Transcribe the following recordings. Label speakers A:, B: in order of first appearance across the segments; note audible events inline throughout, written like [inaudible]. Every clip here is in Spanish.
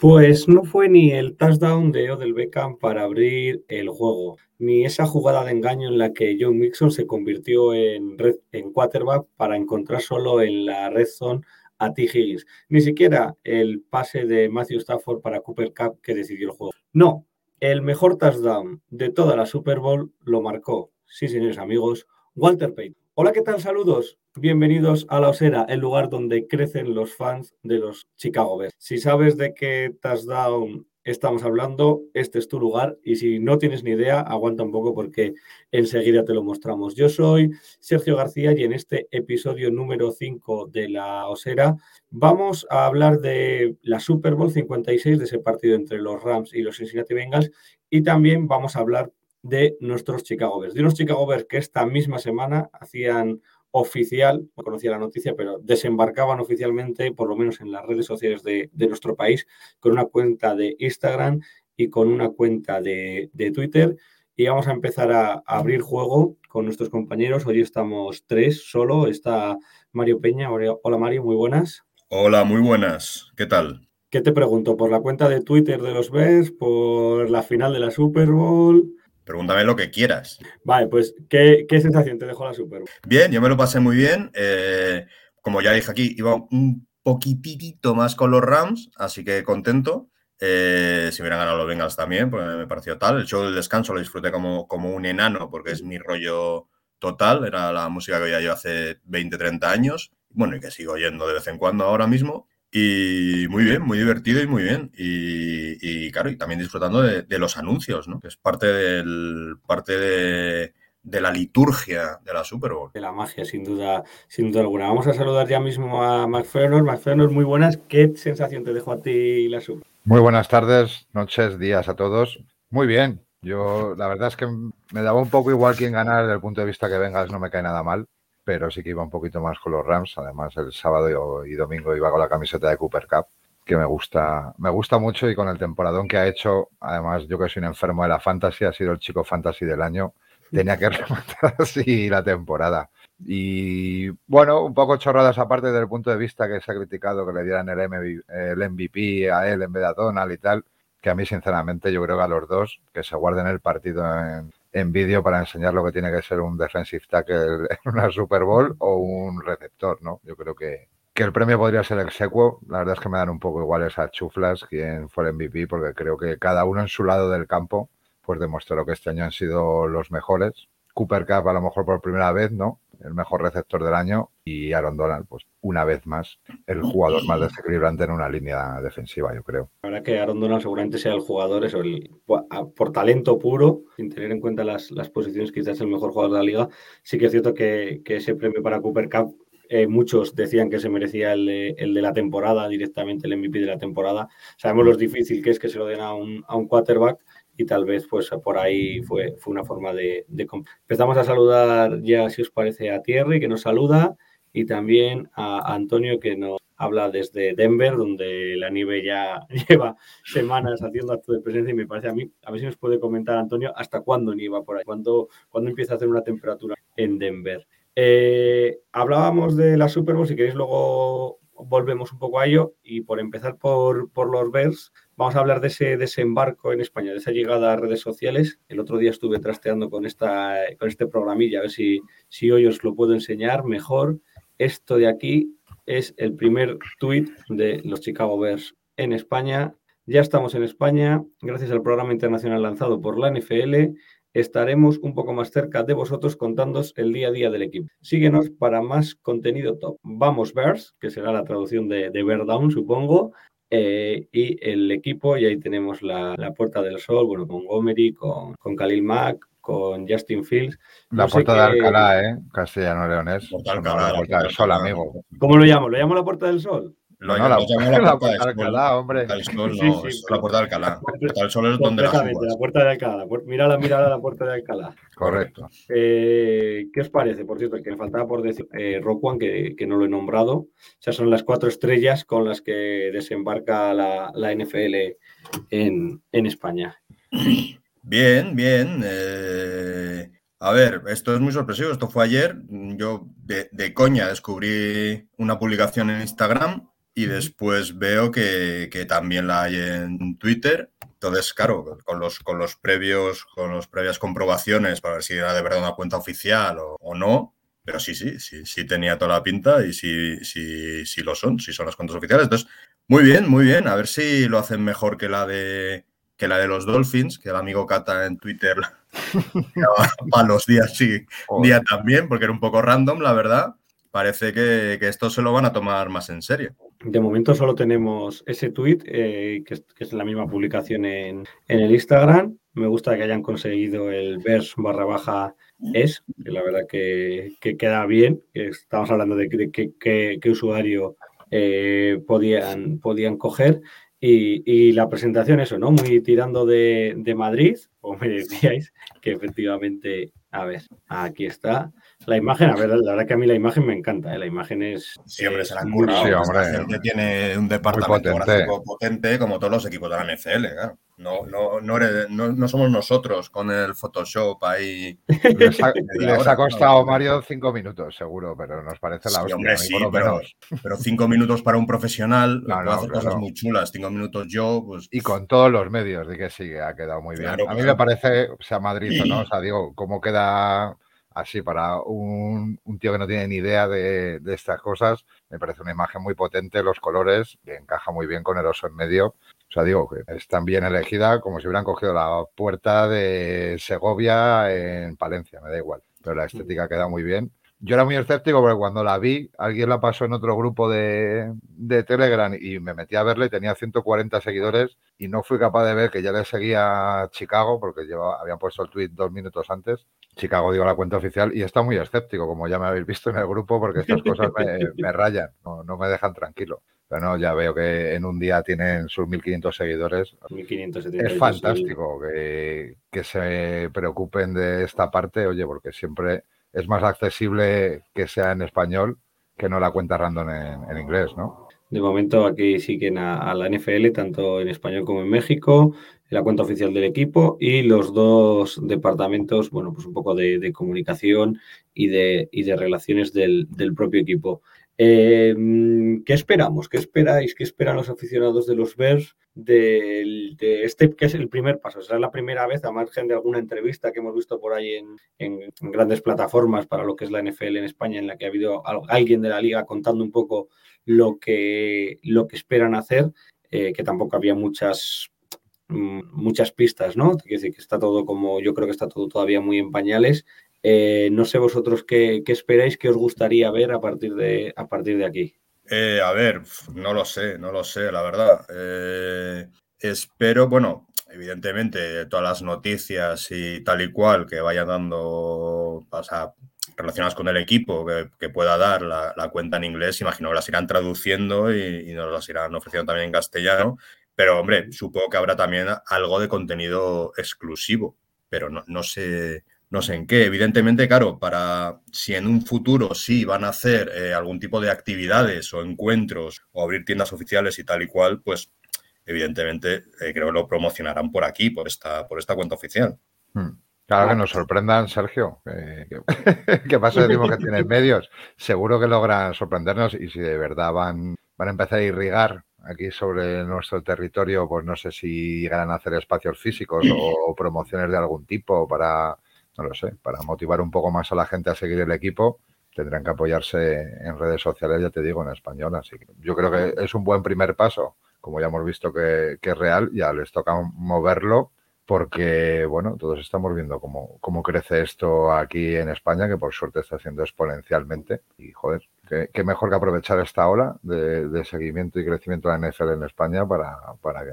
A: Pues no fue ni el touchdown de Odell Beckham para abrir el juego, ni esa jugada de engaño en la que John Mixon se convirtió en, en quarterback para encontrar solo en la red zone a T. Higgins, ni siquiera el pase de Matthew Stafford para Cooper Cup que decidió el juego. No, el mejor touchdown de toda la Super Bowl lo marcó, sí señores amigos, Walter Payton. Hola, ¿qué tal? Saludos. Bienvenidos a La Osera, el lugar donde crecen los fans de los Chicago Bears. Si sabes de qué touchdown estamos hablando, este es tu lugar y si no tienes ni idea, aguanta un poco porque enseguida te lo mostramos. Yo soy Sergio García y en este episodio número 5 de La Osera vamos a hablar de la Super Bowl 56, de ese partido entre los Rams y los Cincinnati Bengals y también vamos a hablar de nuestros Chicago Bears, de unos Chicago Bears que esta misma semana hacían oficial, no conocía la noticia, pero desembarcaban oficialmente, por lo menos en las redes sociales de, de nuestro país, con una cuenta de Instagram y con una cuenta de, de Twitter. Y vamos a empezar a, a, abrir juego con nuestros compañeros. Hoy estamos tres solo. Está Mario Peña. Hola Mario, muy buenas.
B: Hola, muy buenas. ¿Qué tal?
A: ¿Qué te pregunto? ¿Por la cuenta de Twitter de los Bears? ¿Por la final de la Super Bowl?
B: Pregúntame lo que quieras.
A: Vale, pues, ¿qué, qué sensación te dejó la Super?
B: Bien, yo me lo pasé muy bien. Eh, como ya dije aquí, iba un poquitito más con los Rams, así que contento. Eh, si hubieran ganado los Bengals también, pues me pareció tal. El show del descanso lo disfruté como, como un enano, porque es mi rollo total. Era la música que oía yo hace 20, 30 años. Bueno, y que sigo oyendo de vez en cuando ahora mismo. Y muy bien, muy divertido y muy bien. Y, y claro, y también disfrutando de, de, los anuncios, ¿no? Que es parte del parte de, de, la liturgia de la Super Bowl.
A: De la magia, sin duda, sin duda alguna. Vamos a saludar ya mismo a McFernos. McFernos, muy buenas. ¿Qué sensación te dejó a ti la Super Bowl?
C: Muy buenas tardes, noches, días a todos. Muy bien. Yo, la verdad es que me daba un poco igual quién ganar desde el punto de vista que vengas, no me cae nada mal pero sí que iba un poquito más con los Rams. Además, el sábado y domingo iba con la camiseta de Cooper Cup, que me gusta, me gusta mucho y con el temporadón que ha hecho, además yo que soy un enfermo de la fantasy, ha sido el chico fantasy del año, tenía que [laughs] rematar así la temporada. Y bueno, un poco chorradas aparte desde el punto de vista que se ha criticado que le dieran el, MVP, el MVP a él en vez de a Donald y tal, que a mí sinceramente yo creo que a los dos que se guarden el partido en, en vídeo para enseñar lo que tiene que ser un defensive tackle [laughs] en una Super Bowl o un receptor, ¿no? Yo creo que, que el premio podría ser el secuo. La verdad es que me dan un poco igual esas chuflas quién fue el MVP, porque creo que cada uno en su lado del campo pues demostró que este año han sido los mejores. Cooper Cup a lo mejor por primera vez, ¿no? El mejor receptor del año y Aaron Donald, pues una vez más, el jugador más desequilibrante en una línea defensiva, yo creo.
A: La verdad que Aaron Donald seguramente sea el jugador, eso, el, por talento puro, sin tener en cuenta las, las posiciones, quizás el mejor jugador de la liga. Sí que es cierto que, que ese premio para Cooper Cup eh, muchos decían que se merecía el de, el de, la temporada, directamente el MVP de la temporada. Sabemos lo difícil que es que se lo den a un, a un quarterback y tal vez pues por ahí fue, fue una forma de, Empezamos a saludar ya, si os parece, a Thierry, que nos saluda, y también a Antonio, que nos habla desde Denver, donde la nieve ya [laughs] lleva semanas haciendo acto de presencia y me parece a mí, a ver si nos puede comentar Antonio, hasta cuándo nieva por ahí, cuándo, cuándo empieza a hacer una temperatura en Denver. Eh, hablábamos de la Super Bowl, si queréis luego volvemos un poco a ello y por empezar por, por los Bears, vamos a hablar de ese desembarco en España, de esa llegada a redes sociales. El otro día estuve trasteando con, esta, con este programilla, a ver si, si hoy os lo puedo enseñar mejor. Esto de aquí es el primer tweet de los Chicago Bears en España. Ya estamos en España, gracias al programa internacional lanzado por la NFL estaremos un poco más cerca de vosotros contándoos el día a día del equipo. Síguenos para más contenido top. Vamos Bears, que será la traducción de, de Bear supongo. Eh, y el equipo, y ahí tenemos la, la, Puerta del Sol, bueno, con Gomery, con, con Khalil Mack, con Justin Fields.
C: La
A: No
C: puerta de Alcalá, ¿eh? Castellano-Leonés.
B: Puerta de
C: No,
B: Alcalá,
C: la puerta del sol, amigo.
A: ¿Cómo lo llamo? ¿Lo llamo la Puerta del Sol?
B: Lo,
C: No, la-
B: lo llamó
C: la
B: la,
C: Puerta
B: puerta
C: de Alcalá, hombre.
B: Sol, no,
A: sí,
B: la puerta de Alcalá. La puerta del Sol es donde la
A: la Puerta de Alcalá. La puer- Mírala, mírala la Puerta de Alcalá.
C: Correcto.
A: Eh, ¿Qué os parece? Por cierto, que me faltaba por decir eh, Rock One, que, que no lo he nombrado. O sea, son las cuatro estrellas con las que desembarca la, la NFL en, en España.
B: Bien, bien. eh, a ver, esto es muy sorpresivo. Esto fue ayer. Yo de, de coña descubrí una publicación en Instagram y después veo que, que también la hay en Twitter. Entonces, claro, con los, con los previos, con las previas comprobaciones para ver si era de verdad una cuenta oficial o, o no. Pero sí, sí, sí, sí tenía toda la pinta y sí, sí, sí lo son, sí son las cuentas oficiales. Entonces, muy bien, muy bien. A ver si lo hacen mejor que la de que la de los Dolphins, que el amigo Cata en Twitter [laughs] para los días sí,
C: Joder.
B: día también, porque era un poco random, la verdad. Parece que, que esto se lo van a tomar más en serio.
A: De momento solo tenemos ese tweet, eh, que, es, la misma publicación en, en el Instagram. Me gusta que hayan conseguido el vers barra baja es, que la verdad que, que queda bien. Estamos hablando de, qué usuario eh, podían, podían coger. Y, y la presentación, eso, ¿no? Muy tirando de, de Madrid, como me decíais, que efectivamente, a ver, aquí está la imagen. A ver, la verdad que a mí la imagen me encanta, ¿eh? la imagen es.
B: Sí, hombre, se la han currado.
C: Sí,
B: Esta
C: hombre.
B: gente tiene un departamento
C: potente.
B: como todos los equipos de la NFL, claro. No, no, no, eres- no, no somos nosotros con el Photoshop ahí. [laughs]
C: Les ha, les costado. Mario cinco minutos, seguro, pero nos parece la
B: Sí,
C: hostia.
B: hombre, sí,
C: por lo
B: pero,
C: menos.
B: pero cinco minutos para un profesional hacer
C: claro.
B: cosas muy chulas. Cinco minutos yo, pues.
C: Y con todos los medios, de que sí, ha quedado muy bien.
B: Claro,
C: a mí
B: claro.
C: me parece, o sea, Madrid o no, o sea, digo, cómo queda así para un, un tío que no tiene ni idea de, de estas cosas, me parece una imagen muy potente, los colores, que encaja muy bien con el oso en medio. O sea, digo que es tan bien elegida como si hubieran cogido la puerta de Segovia en Palencia, me da igual. Pero la estética queda muy bien. Yo era muy escéptico porque cuando la vi, alguien la pasó en otro grupo de, de Telegram y me metí a verla y tenía 140 seguidores y no fui capaz de ver que ya le seguía a Chicago porque llevaba, habían puesto el tweet dos minutos antes. Chicago digo la cuenta oficial y está muy escéptico, como ya me habéis visto en el grupo, porque estas cosas me, me [laughs] rayan, no, no me dejan tranquilo. Pero no, ya veo que en un día tienen sus 1.500 seguidores.
A: 1570.
C: Es fantástico que, que se preocupen de esta parte, oye, porque siempre es más accesible que sea en español que no la cuenta random en, inglés, ¿no?
A: De momento aquí siguen a, a la NFL, tanto en español como en México, la cuenta oficial del equipo y los dos departamentos, bueno, pues un poco de, de comunicación y de, y de relaciones del, del propio equipo. Eh, ¿Qué esperamos? ¿Qué esperáis? ¿Qué esperan los aficionados de los Bears de, este, que es el primer paso? Será la primera vez, a margen de alguna entrevista que hemos visto por ahí en, grandes plataformas para lo que es la NFL en España, en la que ha habido al- alguien de la liga contando un poco lo que, lo que esperan hacer, eh, que tampoco había muchas, mm, muchas pistas, ¿no? Quiero decir que está todo como, yo creo que está todo todavía muy en pañales. Eh, no sé vosotros qué, qué esperáis, qué os gustaría ver a partir de, a partir de aquí.
B: Eh, a ver, no lo sé, no lo sé, la verdad. Eh, espero, bueno, evidentemente, todas las noticias y tal y cual que vayan dando, o relacionadas con el equipo, que, pueda dar la, cuenta en inglés, imagino que las irán traduciendo y, y nos las irán ofreciendo también en castellano. Pero, hombre, supongo que habrá también algo de contenido exclusivo, pero no, no sé, no sé en qué. Evidentemente, claro, para si en un futuro sí van a hacer eh, algún tipo de actividades o encuentros o abrir tiendas oficiales y tal y cual, pues evidentemente eh, creo que lo promocionarán por aquí, por esta, por esta cuenta oficial.
C: Hmm. Claro que nos sorprendan, Sergio. Que, que, [laughs] que pasa decimos que tienen medios. Seguro que logran sorprendernos y si de verdad van, van a empezar a irrigar aquí sobre nuestro territorio, pues no sé si llegarán a hacer espacios físicos o promociones de algún tipo para, no lo sé, para motivar un poco más a la gente a seguir el equipo. Tendrán que apoyarse en redes sociales, ya te digo, en español. Así que yo creo que es un buen primer paso. Como ya hemos visto que, es real, ya les toca moverlo porque, bueno, todos estamos viendo cómo, cómo crece esto aquí en España, que por suerte está haciendo exponencialmente. Y, joder, qué, mejor que aprovechar esta ola de, seguimiento y crecimiento de la NFL en España para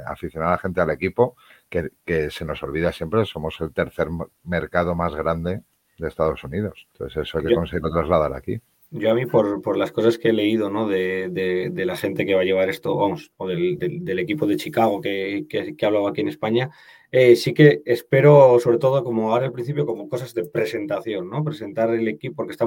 C: aficionar a la gente al equipo, que, que se nos olvida siempre, somos el tercer mercado más grande de Estados Unidos. Entonces, eso hay que conseguirlo trasladar aquí.
A: Yo a mí, por, por, las cosas que he leído ¿no? de, de, la gente que va a llevar esto, vamos, o del, del, equipo de Chicago que, que, que, ha hablado aquí en España, eh, sí que espero, sobre todo, como ahora al principio, como cosas de presentación, ¿no? Presentar el equipo, porque está,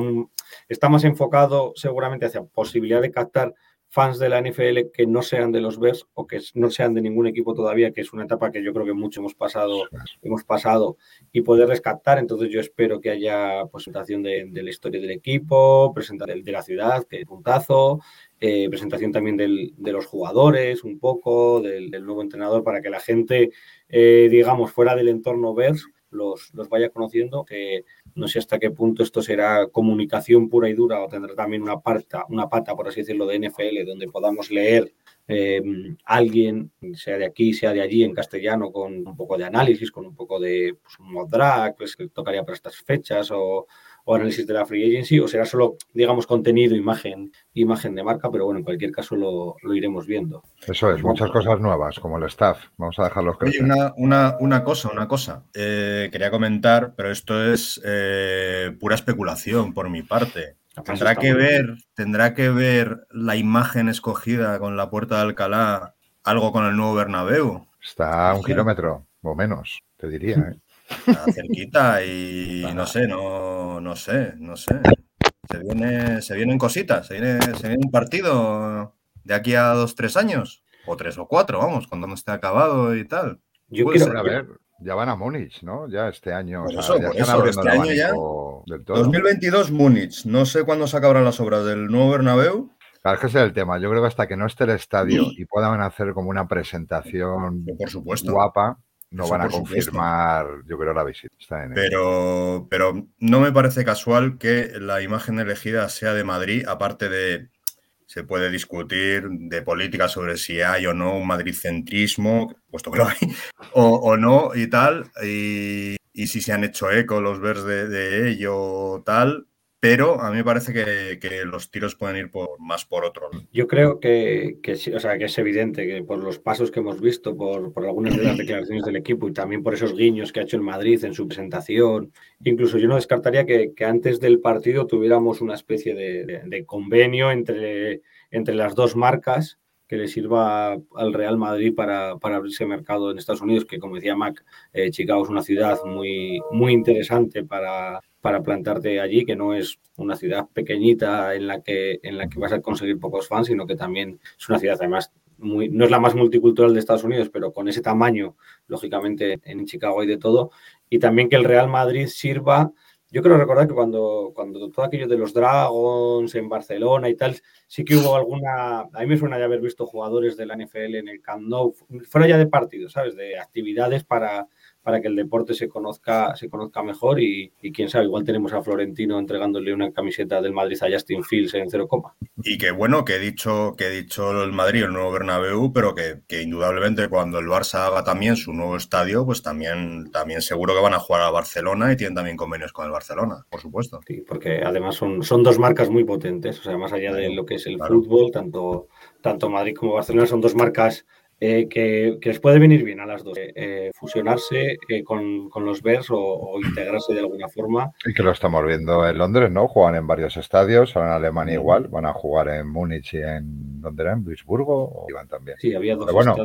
A: está más enfocado seguramente hacia posibilidad de captar fans de la NFL que no sean de los Bears o que no sean de ningún equipo todavía, que es una etapa que yo creo que mucho hemos pasado, hemos pasado y poder rescatar. Entonces yo espero que haya presentación de, la historia del equipo, presentación de la ciudad, que es puntazo, eh, presentación también de los jugadores un poco, del, nuevo entrenador, para que la gente, eh, digamos, fuera del entorno Bears, los, los vaya conociendo, que no sé hasta qué punto esto será comunicación pura y dura o tendrá también una, pata, una pata, por así decirlo, de NFL, donde podamos leer eh, alguien, sea de aquí, sea de allí, en castellano, con un poco de análisis, con un poco de pues, un mod drag, pues, que tocaría para estas fechas, o, o análisis de la free agency, o será solo, digamos, contenido, imagen, imagen de marca, pero bueno, en cualquier caso lo, iremos viendo.
C: Eso es, muchas cosas nuevas, como el staff. Vamos a dejarlos
B: Oye, una, una, una, cosa, una cosa. Eh, quería comentar, pero esto es eh, pura especulación por mi parte. Tendrá que ver, tendrá que ver la imagen escogida con la puerta de Alcalá algo con el nuevo Bernabéu.
C: Está a un kilómetro o menos, te diría. ¿eh?
B: cerquita y [laughs] no sé, no, no sé, no sé. Se, viene, se vienen cositas, se viene, se viene un partido de aquí a dos, tres años, o tres o cuatro, vamos, cuando no esté acabado y tal.
C: Yo quiero a ver, ya van a Múnich, ¿no? Ya este año.
B: Pues eso, ya este año ya. 2022 Múnich. No sé cuándo se acabarán las obras del nuevo Bernabéu.
C: Claro, es que ese es el tema. Yo creo que hasta que no esté el estadio y puedan hacer como una presentación
B: por supuesto.
C: guapa, no van a confirmar, yo creo, la visita.
B: pero, pero no me parece casual que la imagen elegida sea de Madrid, aparte de, se puede discutir de política sobre si hay o no un madridcentrismo, puesto que lo hay, [laughs] o, no y tal, y, si se han hecho eco los verdes de, de ello tal, pero a mí me parece que, los tiros pueden ir por, más por otro.
A: Yo creo que, o sea, que es evidente que por los pasos que hemos visto, por, algunas de las declaraciones del equipo y también por esos guiños que ha hecho el Madrid en su presentación, incluso yo no descartaría que, antes del partido tuviéramos una especie de, convenio entre las dos marcas que le sirva al Real Madrid para, para, abrirse mercado en Estados Unidos, que como decía Mac, eh, Chicago es una ciudad muy, muy interesante para, para plantarte allí, que no es una ciudad pequeñita en la que, en la que vas a conseguir pocos fans, sino que también es una ciudad además muy, no es la más multicultural de Estados Unidos, pero con ese tamaño, lógicamente en Chicago hay de todo, y también que el Real Madrid sirva, yo creo recordar que cuando, cuando todo aquello de los Dragons en Barcelona y tal, sí que hubo alguna, a mí me suena ya haber visto jugadores de la NFL en el Camp Nou, fuera ya de partidos, ¿sabes? De actividades para para que el deporte se conozca, se conozca mejor y, quién sabe, igual tenemos a Florentino entregándole una camiseta del Madrid a Justin Fields en cero coma.
B: Y que bueno, que he dicho, que he dicho el Madrid, el nuevo Bernabéu, pero que, indudablemente cuando el Barça haga también su nuevo estadio, pues también, también seguro que van a jugar a Barcelona y tienen también convenios con el Barcelona, por supuesto.
A: Sí, porque además son, son dos marcas muy potentes, o sea, más allá de lo que es el fútbol, tanto, tanto Madrid como Barcelona son dos marcas eh, que, les puede venir bien a las dos, eh, eh, fusionarse con, los Bears o, integrarse de alguna forma.
C: Y que lo estamos viendo en Londres, ¿no? Juegan en varios estadios, ahora en Alemania igual, van a jugar en Múnich y en, ¿dónde era? En Duisburgo, iban también.
A: Sí, había dos
C: bueno,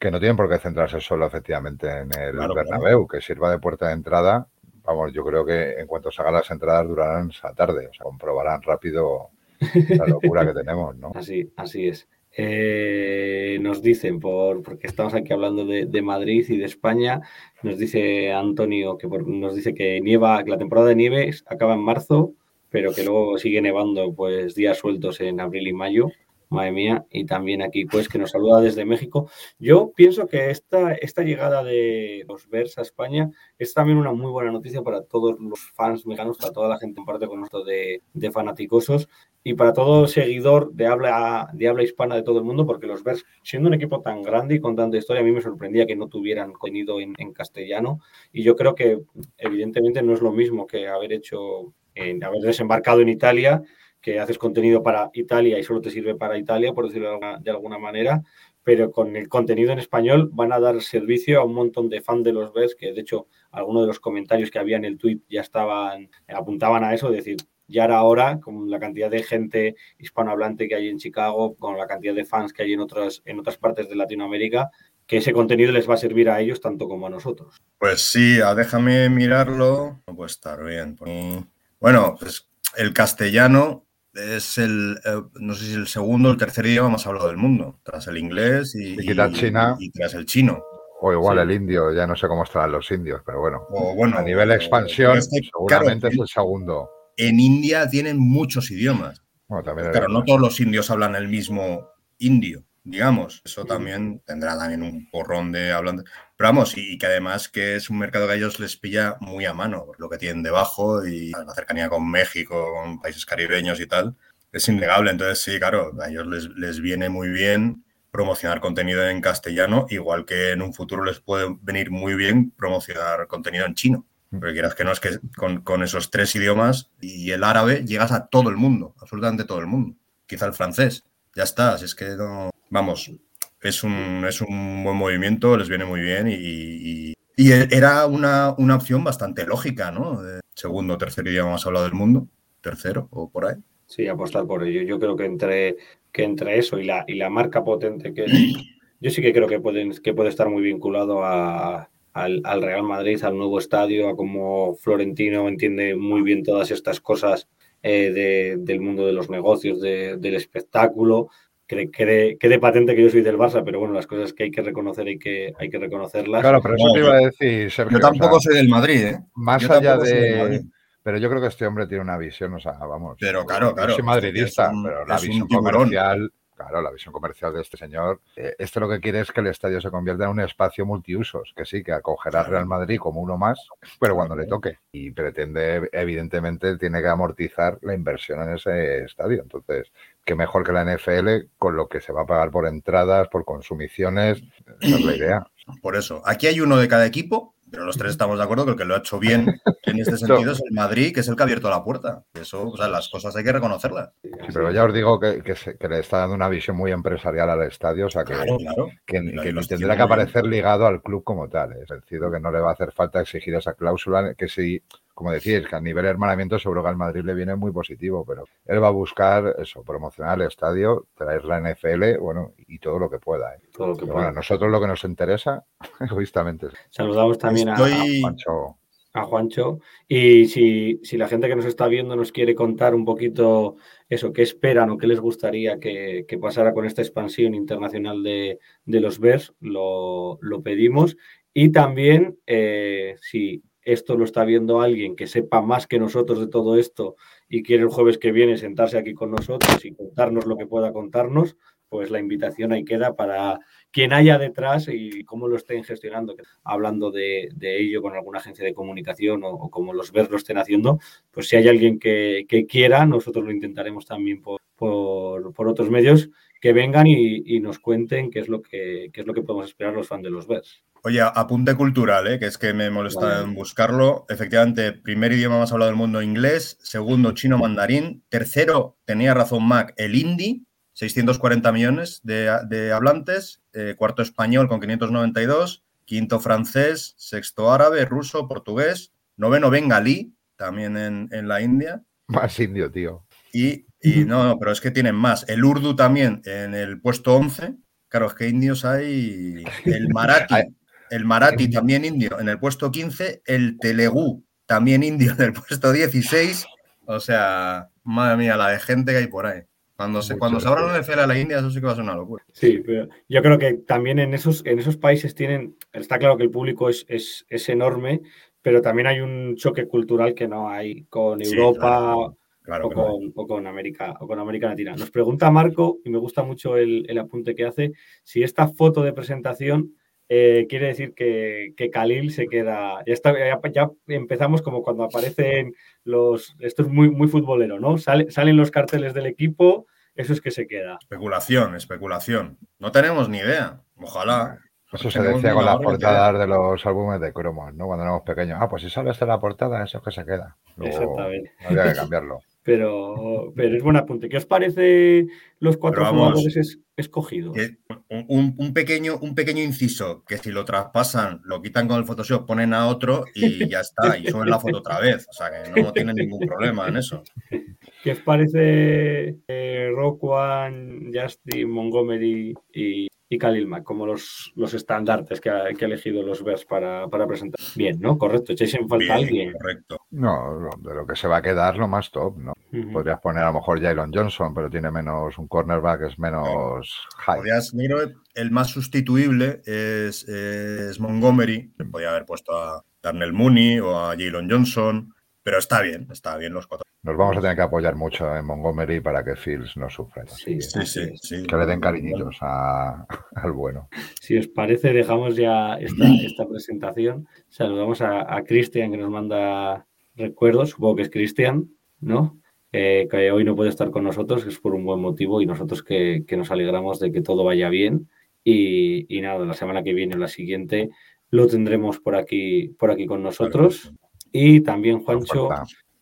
C: Que no tienen por qué centrarse solo efectivamente en el Bernabéu, que sirva de puerta de entrada. Vamos, yo creo que en cuanto se hagan las entradas durarán esa tarde, o sea, comprobarán rápido la locura que [laughs] tenemos, ¿no?
A: Así, así es. Eh, nos dicen, por, porque estamos aquí hablando de, Madrid y de España, nos dice Antonio que nos dice que nieva, que la temporada de nieve acaba en marzo, pero que luego sigue nevando pues días sueltos en abril y mayo. Madre mía, y también aquí, pues, que nos saluda desde México. Yo pienso que esta, esta llegada de los Bears a España es también una muy buena noticia para todos los fans mexicanos, para toda la gente en parte con nosotros de, de fanaticosos y para todo seguidor de habla, de habla hispana de todo el mundo, porque los Bears, siendo un equipo tan grande y con tanta historia, a mí me sorprendía que no tuvieran contenido en, en castellano. Y yo creo que, evidentemente, no es lo mismo que haber hecho, en, haber desembarcado en Italia que haces contenido para Italia y solo te sirve para Italia, por decirlo de alguna, manera, pero con el contenido en español van a dar servicio a un montón de fans de los Bears, que de hecho algunos de los comentarios que había en el tweet ya estaban, apuntaban a eso, es decir, ya era hora, con la cantidad de gente hispanohablante que hay en Chicago, con la cantidad de fans que hay en otras, en otras partes de Latinoamérica, que ese contenido les va a servir a ellos tanto como a nosotros.
B: Pues sí, déjame mirarlo. No puede estar bien. Bueno, pues el castellano es el, eh, no sé si el segundo o el tercer idioma más hablado del mundo, tras el inglés y,
C: Y tras China.
B: y tras el chino.
C: O igual
A: Sí.
C: el indio, ya no sé cómo estarán los indios, pero bueno.
B: O bueno,
C: A nivel
B: o-
C: expansión,
B: pero
C: seguramente
B: claro,
C: es el segundo.
B: en India tienen muchos idiomas.
C: Bueno, también
B: Claro,
C: el-
B: no todos los indios hablan el mismo indio, digamos. Eso también tendrá también un porrón de hablantes. Pero vamos, y, que además que es un mercado que a ellos les pilla muy a mano, lo que tienen debajo y la cercanía con México, con países caribeños y tal, es innegable. Entonces, sí, claro, a ellos les, les viene muy bien promocionar contenido en castellano, igual que en un futuro les puede venir muy bien promocionar contenido en chino. Porque quieras que no, es que con, con esos tres idiomas y el árabe llegas a todo el mundo, absolutamente todo el mundo. Quizá el francés. Ya está, si es que no. Vamos, es un, es un buen movimiento, les viene muy bien y, y- y era una, una opción bastante lógica, ¿no? De segundo o tercer idioma más hablado del mundo, tercero o por ahí.
A: Sí, apostar por ello. Yo creo que entre, que entre eso y la, y la marca potente que es, [clears throat] yo sí que creo que, pueden, que puede estar muy vinculado a, al, al Real Madrid, al nuevo estadio, a cómo Florentino entiende muy bien todas estas cosas eh, de- del mundo de los negocios, de- del espectáculo. Que, que, que de patente que yo soy del Barça, pero bueno, las cosas que hay que reconocer hay que, hay que reconocerlas.
C: Claro, pero eso
B: No,
C: te iba a decir, Sergio.
B: Yo
C: o
B: tampoco
C: sea,
B: soy del Madrid, ¿eh?
C: más
B: yo
C: allá de. Pero yo creo que este hombre tiene una visión, o sea, vamos.
B: Pero claro,
C: yo
B: claro,
C: soy madridista,
B: un-
C: pero la visión comercial, claro, la visión comercial de este señor, eh, este lo que quiere es que el estadio se convierta en un espacio multiusos, que sí, que acogerá al Real Madrid como uno más, pero cuando le toque. Y pretende, evidentemente, tiene que amortizar la inversión en ese estadio. Entonces, qué mejor que la NFL con lo que se va a pagar por entradas, por consumiciones. Esa es la idea. [clears throat]
B: Por eso, aquí hay uno de cada equipo, pero los tres estamos de acuerdo que el que lo ha hecho bien en este [laughs] sentido es el Madrid, que es el que ha abierto la puerta. Eso, o sea, las cosas hay que reconocerlas.
C: Sí, pero ya os digo que, que se- que le está dando una visión muy empresarial al estadio, o sea que,
B: Claro,
C: que, que tendrá que
B: bien.
C: aparecer ligado al club como tal. Es decir, que no le va a hacer falta exigir esa cláusula, que si, como decís, que a nivel hermanamiento seguro que al Madrid le viene muy positivo, pero él va a buscar eso, promocionar el estadio, traer la NFL, bueno, y todo lo que pueda. ¿eh.
A: Todo lo que pueda.
C: bueno, a nosotros lo que nos interesa, [laughs] egoístamente,
A: Saludamos también a,
B: Estoy-
C: Juancho.
A: a Juancho. Y si, si la gente que nos está viendo nos quiere contar un poquito eso, qué esperan o qué les gustaría que, que pasara con esta expansión internacional de, de los Bears, lo, lo pedimos. Y también, eh, si esto lo está viendo alguien que sepa más que nosotros de todo esto y quiere el jueves que viene sentarse aquí con nosotros y contarnos lo que pueda contarnos, pues la invitación ahí queda para quien haya detrás y cómo lo estén gestionando, hablando de, ello con alguna agencia de comunicación o, como los ver lo estén haciendo, pues si hay alguien que, quiera, nosotros lo intentaremos también por, otros medios, que vengan y, nos cuenten qué es lo que qué es lo que podemos esperar los fans de los Bears.
B: Oye, apunte cultural, ¿eh? que es que me molesta
A: Vale.
B: en buscarlo. Efectivamente, primer idioma más hablado del mundo, inglés. Segundo, chino mandarín. Tercero, tenía razón Mac, el hindi, 640 millones de, de hablantes. Eh, cuarto, español, con 592. Quinto, francés. Sexto, árabe, ruso, portugués. Noveno, bengalí, también en, en la India.
C: Más indio, tío.
B: Y, y no, no, pero es que tienen más. El urdu también en el puesto 11. Claro, es que indios hay. [laughs] El marathi, el marathi también indio en el puesto 15. El telegú también indio en el puesto 16. O sea, madre mía, la de gente que hay por ahí. Cuando se,
C: Mucho
B: cuando se abra una NFL a la India, eso sí que va a ser una locura.
A: Sí, pero yo creo que también en esos, en esos países tienen, está claro que el público es, es, es enorme, pero también hay un choque cultural que no hay con
B: Sí,
A: Europa,
B: claro. Claro
A: o, con, o con América o con América Latina. Nos pregunta Marco, y me gusta mucho el, el apunte que hace, si esta foto de presentación eh, quiere decir que, que Khalil se queda. Ya, está, ya, ya empezamos como cuando aparecen los. Esto es muy, muy futbolero, ¿no? Sale- salen los carteles del equipo, eso es que se queda.
B: Especulación, especulación. No tenemos ni idea. Ojalá.
C: Eso se decía con
B: la
C: las portadas de los álbumes de cromos, ¿no? Cuando éramos pequeños. Ah, pues si sale esta la portada, eso es que se queda. Luego
A: Exactamente.
C: habría que cambiarlo.
A: Pero, pero es buen apunte. ¿Qué os parece los cuatro
B: vamos,
A: jugadores es- escogidos?
B: Un, un- pequeño, un pequeño inciso, que si lo traspasan, lo quitan con el Photoshop, ponen a otro y ya está, y suben la foto otra vez. O sea que no tienen ningún problema en eso.
A: ¿Qué os parece eh, Rock One, Justin, Montgomery y, y Khalil Mack como los, los estandartes que ha, que ha elegido los Bears para, para presentar? Bien, ¿no? Correcto. ¿Echáis en falta alguien?
B: correcto.
C: No, de lo que se va a quedar, lo más top, ¿no? Podrías poner a lo mejor Jalen Johnson, pero tiene menos, un cornerback es menos high.
B: Podrías- que el más sustituible es, es Montgomery. Podría haber puesto a Darnell Mooney o a Jalen Johnson, pero está bien, está bien los cuatro.
C: Nos vamos a tener que apoyar mucho en Montgomery para que Fields no sufra.
A: Sí,
B: Sí, sí, sí.
C: que le den cariñitos a- [laughs] al bueno.
A: Si os parece, dejamos ya esta, [clears throat] esta presentación. Saludamos a, a Cristian que nos manda recuerdos. Supongo que es Cristian, ¿no? Eh, que hoy no puede estar con nosotros, que es por un buen motivo y nosotros que, que nos alegramos de que todo vaya bien. Y, y nada, la semana que viene o la siguiente lo tendremos por aquí, por aquí con nosotros. Y también Juancho,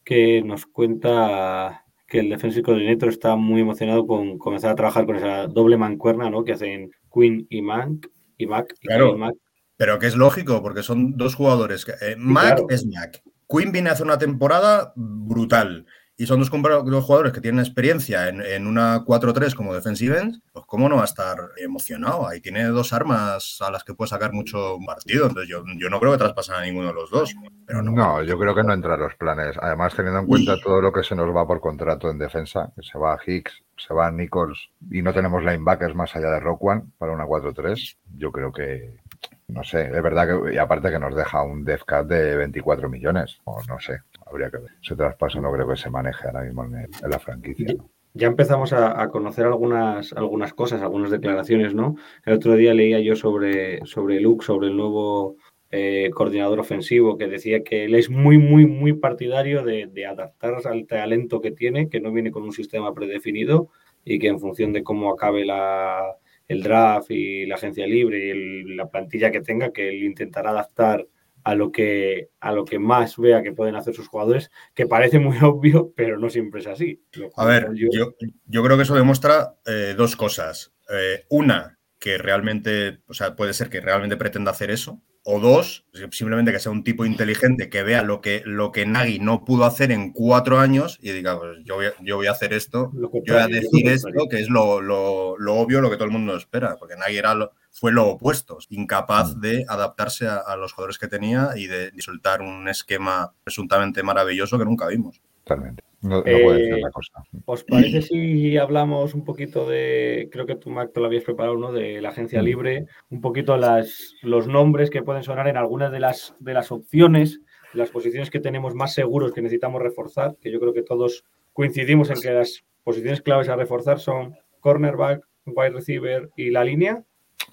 A: que nos cuenta que el Defensive Coordinator está muy emocionado con comenzar a trabajar con esa doble mancuerna ¿no? que hacen Quinn y Mac. Y Mac, y
B: Claro.
A: Mack.
B: Pero que es lógico, porque son dos jugadores. que- eh, Mac
A: claro.
B: es Mac. Quinn viene a hacer una temporada brutal. Y son dos, dos jugadores que tienen experiencia en, en una 4-3 como defensive end. Pues cómo no va a estar emocionado. Ahí tiene dos armas a las que puede sacar mucho partido. Entonces yo, yo no creo que traspasen a ninguno de los dos. Pero no.
C: No, yo creo que no entra en los planes. Además, teniendo en cuenta todo lo que se nos va por contrato en defensa, que se va a Hicks, se va a Nichols y no tenemos linebackers más allá de Rock One para una 4-3, yo creo que, no sé, es verdad que, y aparte que nos deja un dev cap de 24 millones, o no sé, habría que ver. Ese traspaso no creo que se maneje ahora mismo en, el- en la franquicia. ¿no?
A: Ya empezamos a, a conocer algunas, algunas cosas, algunas declaraciones, ¿no? El otro día leía yo sobre, sobre Luke, sobre el nuevo eh, coordinador ofensivo, que decía que él es muy, muy, muy partidario de, de adaptarse al talento que tiene, que no viene con un sistema predefinido y que en función de cómo acabe la, el draft y la agencia libre y el- la plantilla que tenga, que él intentará adaptar a lo que a lo que más vea que pueden hacer sus jugadores, que parece muy [laughs] obvio, pero no siempre es así. Lo
B: A ver, yo, yo creo que eso demuestra eh, dos cosas. Eh, una, que realmente, o sea, puede ser que realmente pretenda hacer eso. O dos, simplemente que sea un tipo inteligente que vea lo que, lo que Nagy no pudo hacer en cuatro años y diga, pues yo voy a, yo voy a hacer esto,
A: Lo
B: yo voy a decir
A: lo
B: esto, que es lo, lo- lo obvio, lo que todo el mundo espera, porque Nagy era lo- fue lo opuesto, incapaz de adaptarse a, a los jugadores que tenía y de, de soltar un esquema presuntamente maravilloso que nunca vimos.
C: Totalmente. No, no
A: Eh,
C: puede ser otra cosa.
A: ¿Os parece si hablamos un poquito de, creo que tú, Mac, te lo habías preparado, ¿no? De la agencia
C: Mm.
A: libre, un poquito las, los nombres que pueden sonar en algunas de las, de las opciones, las posiciones que tenemos más seguros que necesitamos reforzar, que yo creo que todos coincidimos en que las posiciones claves a reforzar son cornerback, wide receiver y la línea.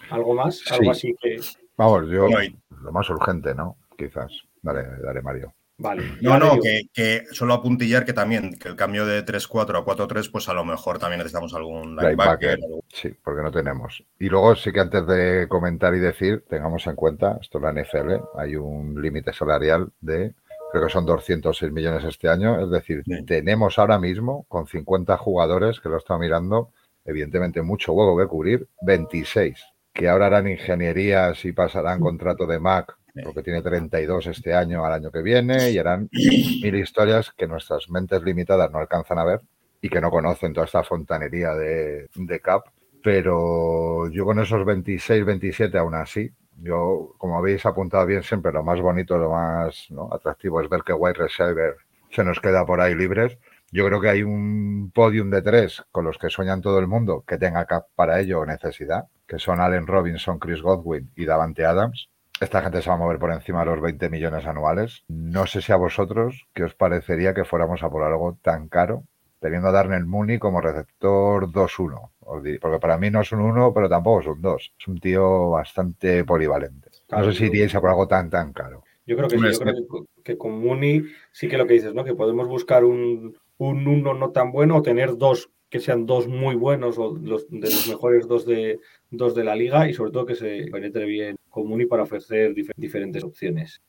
A: ¿Algo más? Algo así que...
C: Vamos, yo, lo más urgente, ¿no? Quizás. Dale, dale, Mario.
A: Vale.
B: No, no, que, que solo apuntillar que también, que el cambio de 3-4 a 4-3, pues a lo mejor también necesitamos algún linebacker.
C: Sí, porque no tenemos. Y luego sí que antes de comentar y decir, tengamos en cuenta, esto es la NFL, hay un límite salarial de, creo que son 206 millones este año, es decir,
B: Sí.
C: tenemos ahora mismo con 50 jugadores, que lo he estado mirando, evidentemente mucho huevo que cubrir, 26, que ahora harán ingenierías y pasarán contrato de Mac, porque tiene 32 este año al año que viene, y harán mil historias que nuestras mentes limitadas no alcanzan a ver y que no conocen toda esta fontanería de, de Cap. Pero yo con esos 26, 27 aún así, yo, como habéis apuntado bien siempre, lo más bonito, lo más atractivo es ver que White Receiver se nos queda por ahí libres. Yo creo que hay un podium de tres con los que sueñan todo el mundo que tenga cap para ello necesidad, que son Allen Robinson, Chris Godwin y Davante Adams. Esta gente se va a mover por encima de los 20 millones anuales. No sé si a vosotros, ¿qué os parecería que fuéramos a por algo tan caro, teniendo a Darnell Mooney como receptor 2-1? Os di- Porque para mí no es un 1, pero tampoco es un 2. Es un tío bastante polivalente. No sé si iríais a por algo tan, tan caro.
A: Yo creo que sí, yo creo que, que con Mooney sí que lo que dices, ¿no? Que podemos buscar un, un uno no tan bueno o tener dos que sean dos muy buenos o los, de los mejores dos de, dos de la liga y sobre todo que se penetre bien con Mooney para ofrecer dif- diferentes opciones.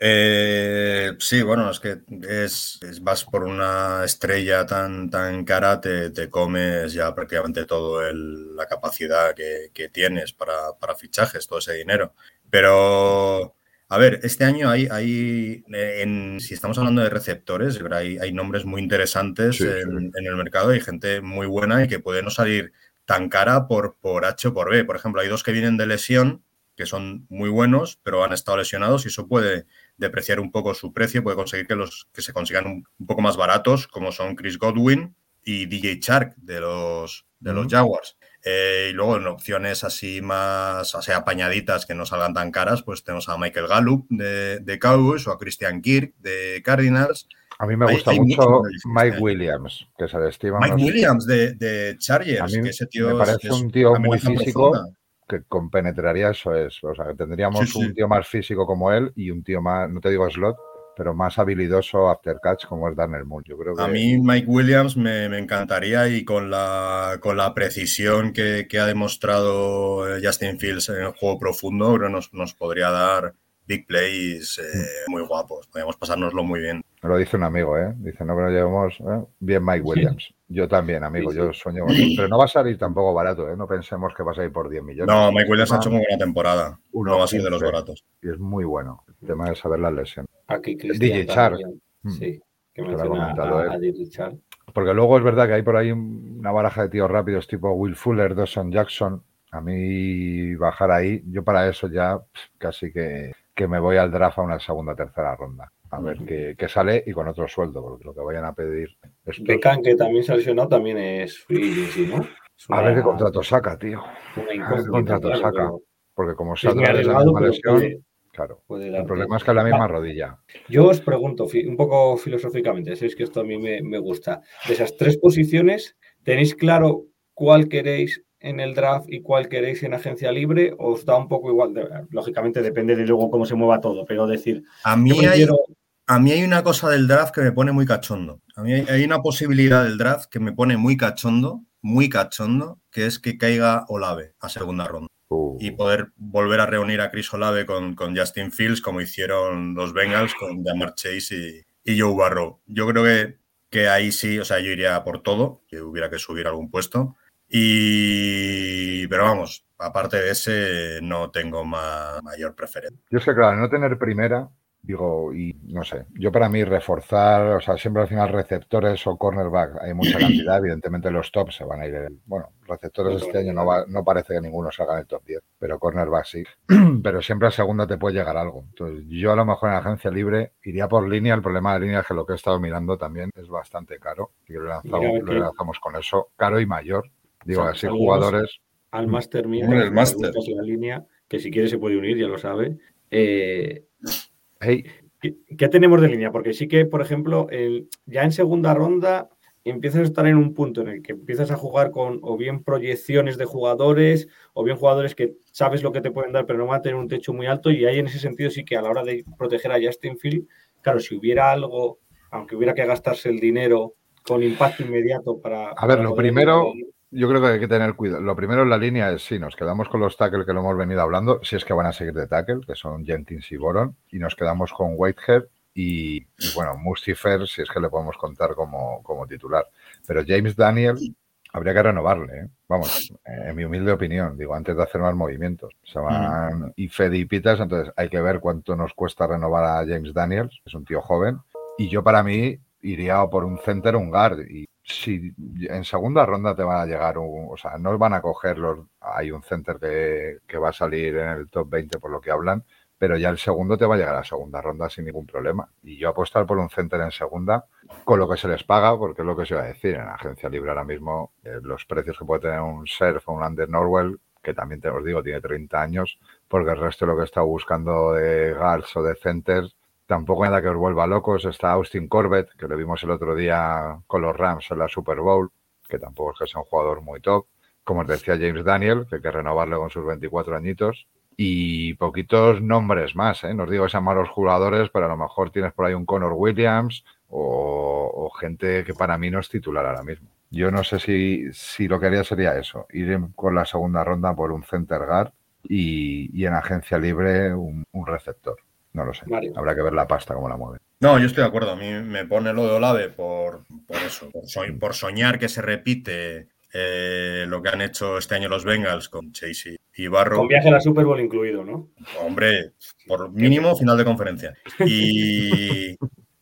B: Eh, sí, bueno, es que es, es- vas por una estrella tan, tan cara, te, te comes ya prácticamente todo el- la capacidad que, que tienes para, para fichajes, todo ese dinero. Pero, a ver, este año hay, hay en- si estamos hablando de receptores, hay, hay nombres muy interesantes
C: Sí,
B: en, en el mercado y gente muy buena y que puede no salir tan cara por, por H o por B. Por ejemplo, hay dos que vienen de lesión, que son muy buenos, pero han estado lesionados y eso puede depreciar un poco su precio, puede conseguir que, los, que se consigan un, un poco más baratos, como son Chris Godwin y DJ Chark de los, de los. Jaguars. Eh, y luego en opciones así más, o sea, apañaditas que no salgan tan caras, pues tenemos a Michael Gallup de, de Cowboys o a Christian Kirk de Cardinals.
C: A mí me gusta
B: hay
C: mucho Mike. Williams, que se le estima
B: Mike Williams de, de
C: A
B: Chargers,
C: mí
B: que ese tío
C: me
B: es-
C: parece
B: es
C: un tío muy físico. Que compenetraría eso es. O sea, tendríamos
B: Sí, sí.
C: un tío más físico como él y un tío más, no te digo slot, pero más habilidoso after catch como es Daniel Moon. Yo creo que
B: A mí Mike Williams me, me encantaría y con la, con la precisión que, que ha demostrado eh, Justin Fields en el juego profundo, creo nos, nos podría dar big plays eh, muy guapos. Podríamos pasárnoslo muy bien.
C: Me lo dice un amigo, ¿eh? Dice, no, pero llevamos ¿eh? bien Mike Williams. Yo también, amigo,
A: Sí,
C: yo sueño con él. Pero no va a salir tampoco barato, ¿eh? No pensemos que va a salir por 10 millones.
B: No, Mike Williams ha hecho muy buena temporada.
C: uno
B: No va a ser de los baratos.
C: Y es muy bueno. El tema de saber las lesiones.
A: Aquí
C: DJ Chark.
A: también,
C: Mm.
A: Sí, que
C: Que lo ha
A: menciona
C: comentado
A: a, a DJ Chark.
C: Porque luego es verdad que hay por ahí una baraja de tíos rápidos tipo Will Fuller, Dawson Jackson. A mí bajar ahí, yo para eso ya pff, casi que, que me voy al draft a una segunda tercera ronda. A ver qué, qué sale y con otro sueldo, porque lo que vayan a pedir estos-
A: Beckham, que también se ha lesionado, también es free ¿no? Es
C: A ver qué contrato saca, tío.
A: una
C: qué
A: incógnita,
C: contrato
A: claro,
C: saca.
A: pero
C: Porque como
A: Es
C: saldrá de la lesión,
A: puede-
C: claro.
A: puede
C: El problema es que es la misma
A: Va,
C: rodilla.
A: Yo os pregunto, un poco filosóficamente, sabéis que esto a mí me, me gusta. De esas tres posiciones, ¿tenéis claro cuál queréis en el draft y cuál queréis en agencia libre? ¿O os da un poco igual? De- lógicamente depende de luego cómo se mueva todo, pero decir,
B: A mí, hay,
A: prefiero-
B: a mí hay una cosa del draft que me pone muy cachondo. A mí hay, hay una posibilidad del draft que me pone muy cachondo, muy cachondo, que es que caiga Olave a segunda ronda.
C: Uh,
B: y poder volver a reunir a Chris Olave con, con Justin Fields, como hicieron los Bengals con Jamar Chase y, y Joe Barrow. Yo creo que, que ahí sí, o sea, yo iría por todo, que hubiera que subir algún puesto. Y, pero vamos, aparte de ese, no tengo ma- mayor preferencia.
C: Yo es que, claro, no tener primera, digo, y no sé, yo para mí reforzar, o sea, siempre al final receptores o cornerback hay mucha [clears throat] cantidad, evidentemente los tops se van a ir, el- bueno, receptores este año no, va, no parece que ninguno salga en el top 10, pero cornerback sí, [clears throat] pero siempre a segunda te puede llegar algo. Entonces, yo a lo mejor en agencia libre iría por línea, el problema de línea es que lo que he estado mirando también es bastante caro, y lo lanzamos, lo lanzamos con eso, caro y mayor. Digo,
A: O sea,
C: así jugadores,
A: al máster mío,
B: el máster.
A: la línea, que si quiere se puede unir, ya lo sabe. Eh,
C: hey,
A: ¿Qué, qué tenemos de línea? Porque sí que, por ejemplo, el- ya en segunda ronda empiezas a estar en un punto en el que empiezas a jugar con o bien proyecciones de jugadores o bien jugadores que sabes lo que te pueden dar pero no van a tener un techo muy alto y ahí en ese sentido sí que a la hora de proteger a Justin Field, claro, si hubiera algo, aunque hubiera que gastarse el dinero con impacto inmediato para...
C: A ver,
A: para
C: lo primero, Yo creo que hay que tener cuidado. Lo primero en la línea es si nos quedamos con los tackle que lo hemos venido hablando, si es que van a seguir de tackle, que son Jenkins y Boron, y nos quedamos con Whitehead y, y, bueno, Mustifer, si es que le podemos contar como, como titular. Pero James Daniel habría que renovarle, ¿eh? vamos, en mi humilde opinión, digo, antes de hacer más movimientos. Se van y Fede y Peters, entonces hay que ver cuánto nos cuesta renovar a James Daniels, que es un tío joven, y yo para mí iría por un center, un guard, y si en segunda ronda te van a llegar, un, o sea, no van a coger los, hay un center que, que, va a salir en el top 20 por lo que hablan, pero ya el segundo te va a llegar a segunda ronda sin ningún problema. Y yo apostar por un center en segunda, con lo que se les paga, porque es lo que se va a decir, en la agencia libre ahora mismo, eh, los precios que puede tener un Surf o un Under Norwell, que también te os digo, tiene 30 años, porque el resto de lo que estado buscando de guards o de centers, tampoco nada que os vuelva locos. Está Austin Corbett, que lo vimos el otro día con los Rams en la Super Bowl, que tampoco es que sea un jugador muy top. Como os decía James Daniel, que hay que renovarle con sus 24 añitos. Y poquitos nombres más, ¿eh? No os digo que sean malos jugadores, pero a lo mejor tienes por ahí un Connor Williams o, gente que para mí no es titular ahora mismo. Yo no sé si, si lo que haría sería eso, ir con la segunda ronda por un center guard y, y en agencia libre un receptor. No lo sé.
A: Mario.
C: Habrá que ver la pasta cómo la mueve.
B: No, yo estoy de acuerdo. A mí me pone lo de Olave por, por eso, por, so- por soñar que se repite eh, lo que han hecho este año los Bengals con Chase y Barrow.
A: Con viaje a la Super Bowl incluido, ¿no?
B: Hombre, por mínimo final de conferencia. Y.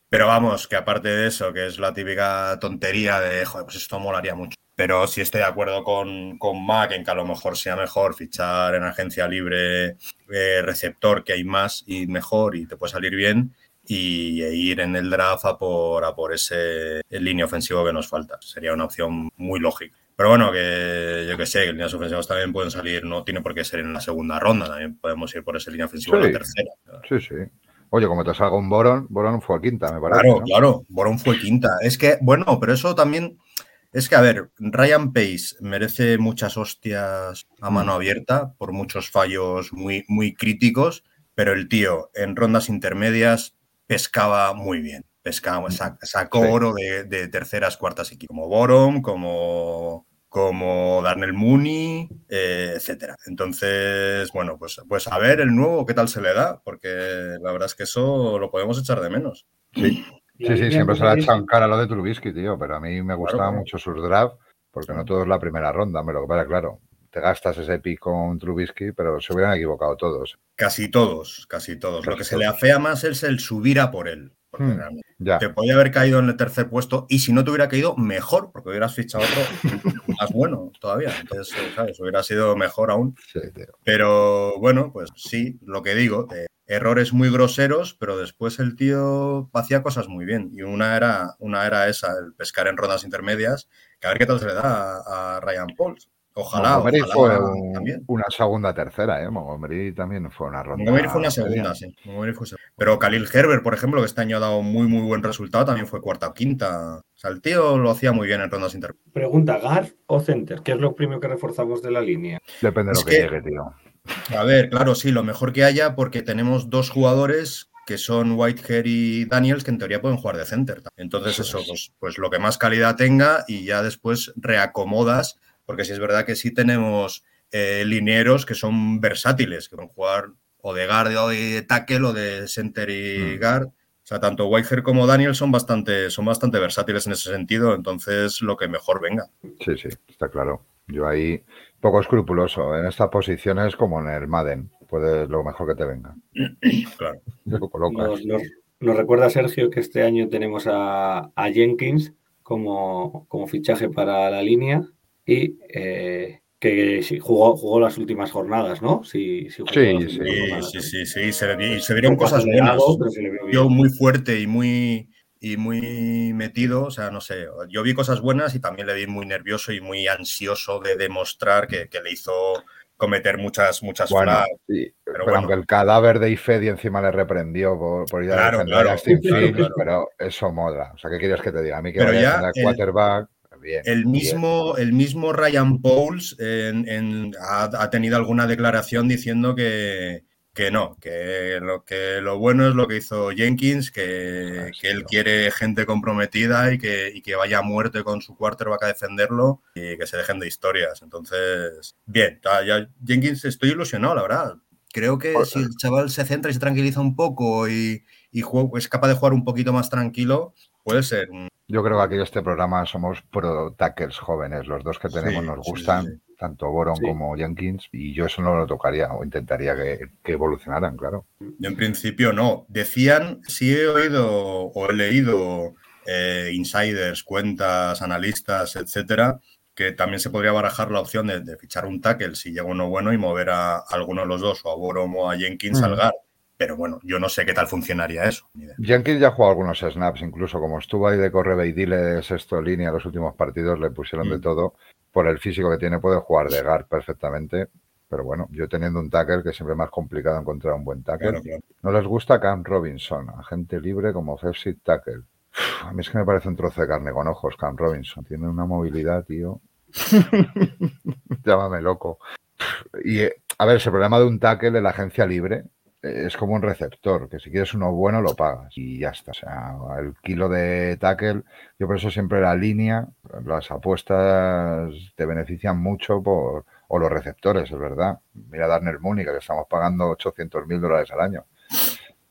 B: Pero vamos, que aparte de eso, que es la típica tontería de, joder, pues esto molaría mucho. Pero sí estoy de acuerdo con, con Mac en que a lo mejor sea mejor fichar en agencia libre eh, receptor, que hay más y mejor y te puede salir bien, y e ir en el draft a por, a por ese línea ofensivo que nos falta. Sería una opción muy lógica. Pero bueno, que yo que sé, que líneas ofensivas también pueden salir, no tiene por qué ser en la segunda ronda, también podemos ir por esa línea ofensiva en la tercera.
C: Sí, sí. Oye, como te salga un Boron, Boron fue a quinta, me parece.
B: Claro,
C: ¿no?
B: claro, Boron fue quinta. Es que, bueno, pero eso también. Es que, a ver, Ryan Pace merece muchas hostias a mano abierta por muchos fallos muy, muy críticos, pero el tío en rondas intermedias pescaba muy bien. Pescaba, sa- sacó oro de, de terceras, cuartas equipos, como Boron, como, como Darnell Mooney, eh, etcétera. Entonces, bueno, pues, pues a ver el nuevo qué tal se le da, porque la verdad es que eso lo podemos echar de menos.
C: Sí, sí, sí, siempre se le ha echado en cara lo de Trubisky, tío, pero a mí me gustaba
B: claro.
C: mucho sus draft, porque no todo es la primera ronda, me lo que pasa, claro, te gastas ese pick con Trubisky, pero se hubieran equivocado todos.
B: Casi todos, casi todos. Lo que se le afea más es el subir a por él. Porque
C: Hmm. Ya,
B: te podía haber caído en el tercer puesto y si no te hubiera caído, mejor, porque hubieras fichado otro más bueno todavía. Entonces, eh, ¿sabes? Hubiera sido mejor aún.
C: sí.
B: Pero bueno, pues sí, lo que digo, eh, errores muy groseros, pero después el tío hacía cosas muy bien. Y una era, una era esa, el pescar en rondas intermedias, que a ver qué tal se le da a, a Ryan Pauls. Ojalá,
C: Montgomery
B: ojalá
C: fue un-
B: también.
C: una segunda, tercera, ¿eh? Montgomery también fue una ronda.
B: Montgomery fue una segunda, sí. Montgomery fue segunda. Pero Khalil Herbert, por ejemplo, que este año ha dado muy, muy buen resultado, también fue cuarta o quinta. O sea, el tío lo hacía muy bien en rondas intermedias.
A: Pregunta, ¿guard o center? ¿Qué es lo primero que reforzamos de la línea?
C: Depende de lo que,
B: que-
C: llegue, tío.
B: A ver, claro, sí, lo mejor que haya, porque tenemos dos jugadores que son Whitehair y Daniels, que en teoría pueden jugar de center. Entonces, eso, pues, pues lo que más calidad tenga y ya después reacomodas, porque sí es verdad que sí tenemos eh, linieros que son versátiles, que pueden jugar o de guard o de tackle o de center y
C: Mm.
B: guard. O sea, tanto Whitehair como Daniels son bastante, son bastante versátiles en ese sentido, entonces lo que mejor venga.
C: Sí, sí, está claro. Yo ahí poco escrupuloso. En estas posiciones como en el Madden. Puede lo mejor que te venga. [clears throat]
B: Claro.
C: Lo colocas.
A: Nos, nos- nos recuerda Sergio que este año tenemos a, a Jenkins como, como fichaje para la línea y eh, que jugó, jugó las últimas jornadas, ¿no? Sí, sí, jugó
C: Sí, sí.
A: últimas
B: Sí,
A: jornadas.
B: sí, sí, sí, se, y se vieron cosas buenas.
A: acelerado, pero se le vio bien.
B: Yo muy fuerte y muy, y muy metido, o sea, no sé, yo vi cosas buenas y también le vi muy nervioso y muy ansioso de demostrar que, que le hizo cometer muchas, muchas
C: Bueno,
B: flags.
C: sí, pero,
B: bueno.
C: aunque el cadáver de Ifedi encima le reprendió por, por ir a
B: Claro,
C: defender
B: claro,
C: a Justin
B: claro,
C: pero eso mola. O sea, ¿qué quieres que te diga? A mí que
B: Pero
C: vaya
B: ya el-
C: quarterback, bien.
B: El
C: bien.
B: mismo, el mismo Ryan Pauls en- en- ha, ha tenido alguna declaración diciendo que, que no, que lo, que lo bueno es lo que hizo Jenkins, que,
C: Ah,
B: que él quiere gente comprometida y que, y que vaya a muerte con su quarterback a defenderlo y que se dejen de historias. Entonces, bien, ya- Jenkins estoy ilusionado, la verdad. Creo que si el chaval se centra y se tranquiliza un poco y, y jue- es capaz de jugar un poquito más tranquilo, puede ser
C: Yo creo que aquí en este programa somos pro tackles jóvenes. Los dos que tenemos
B: Sí,
C: nos
B: sí,
C: gustan,
B: sí,
C: tanto Boron
A: Sí.
C: como Jenkins, y yo eso no lo tocaría o intentaría que, que evolucionaran, claro.
B: Yo en principio no. Decían, sí he oído o he leído eh, insiders, cuentas, analistas, etcétera, que también se podría barajar la opción de, de fichar un tackle si llega uno bueno y mover a alguno de los dos, o a Borom o a Jenkins
C: Mm.
B: al guard. Pero bueno, yo no sé qué tal funcionaría eso.
C: Jenkins ya jugó algunos snaps, incluso como estuvo ahí de corre y dile de sexto línea los últimos partidos, le pusieron de
B: Mm.
C: todo. Por el físico que tiene, puede jugar de guard perfectamente. Pero bueno, yo teniendo un tackle, que siempre es más complicado encontrar un buen tackle.
B: Claro, claro.
C: No les gusta Cam Robinson, agente libre como first tackle. Uf, A mí es que me parece un trozo de carne con ojos, Cam Robinson. Tiene una movilidad, tío. [laughs] Llámame loco. Y, eh, a ver, ese problema de un tackle en la agencia libre es como un receptor, que si quieres uno bueno lo pagas y ya está. O sea, el kilo de tackle, yo por eso siempre la línea, las apuestas te benefician mucho por, o los receptores, es verdad. Mira Darnell Mooney, que le estamos pagando 800 mil dólares al año.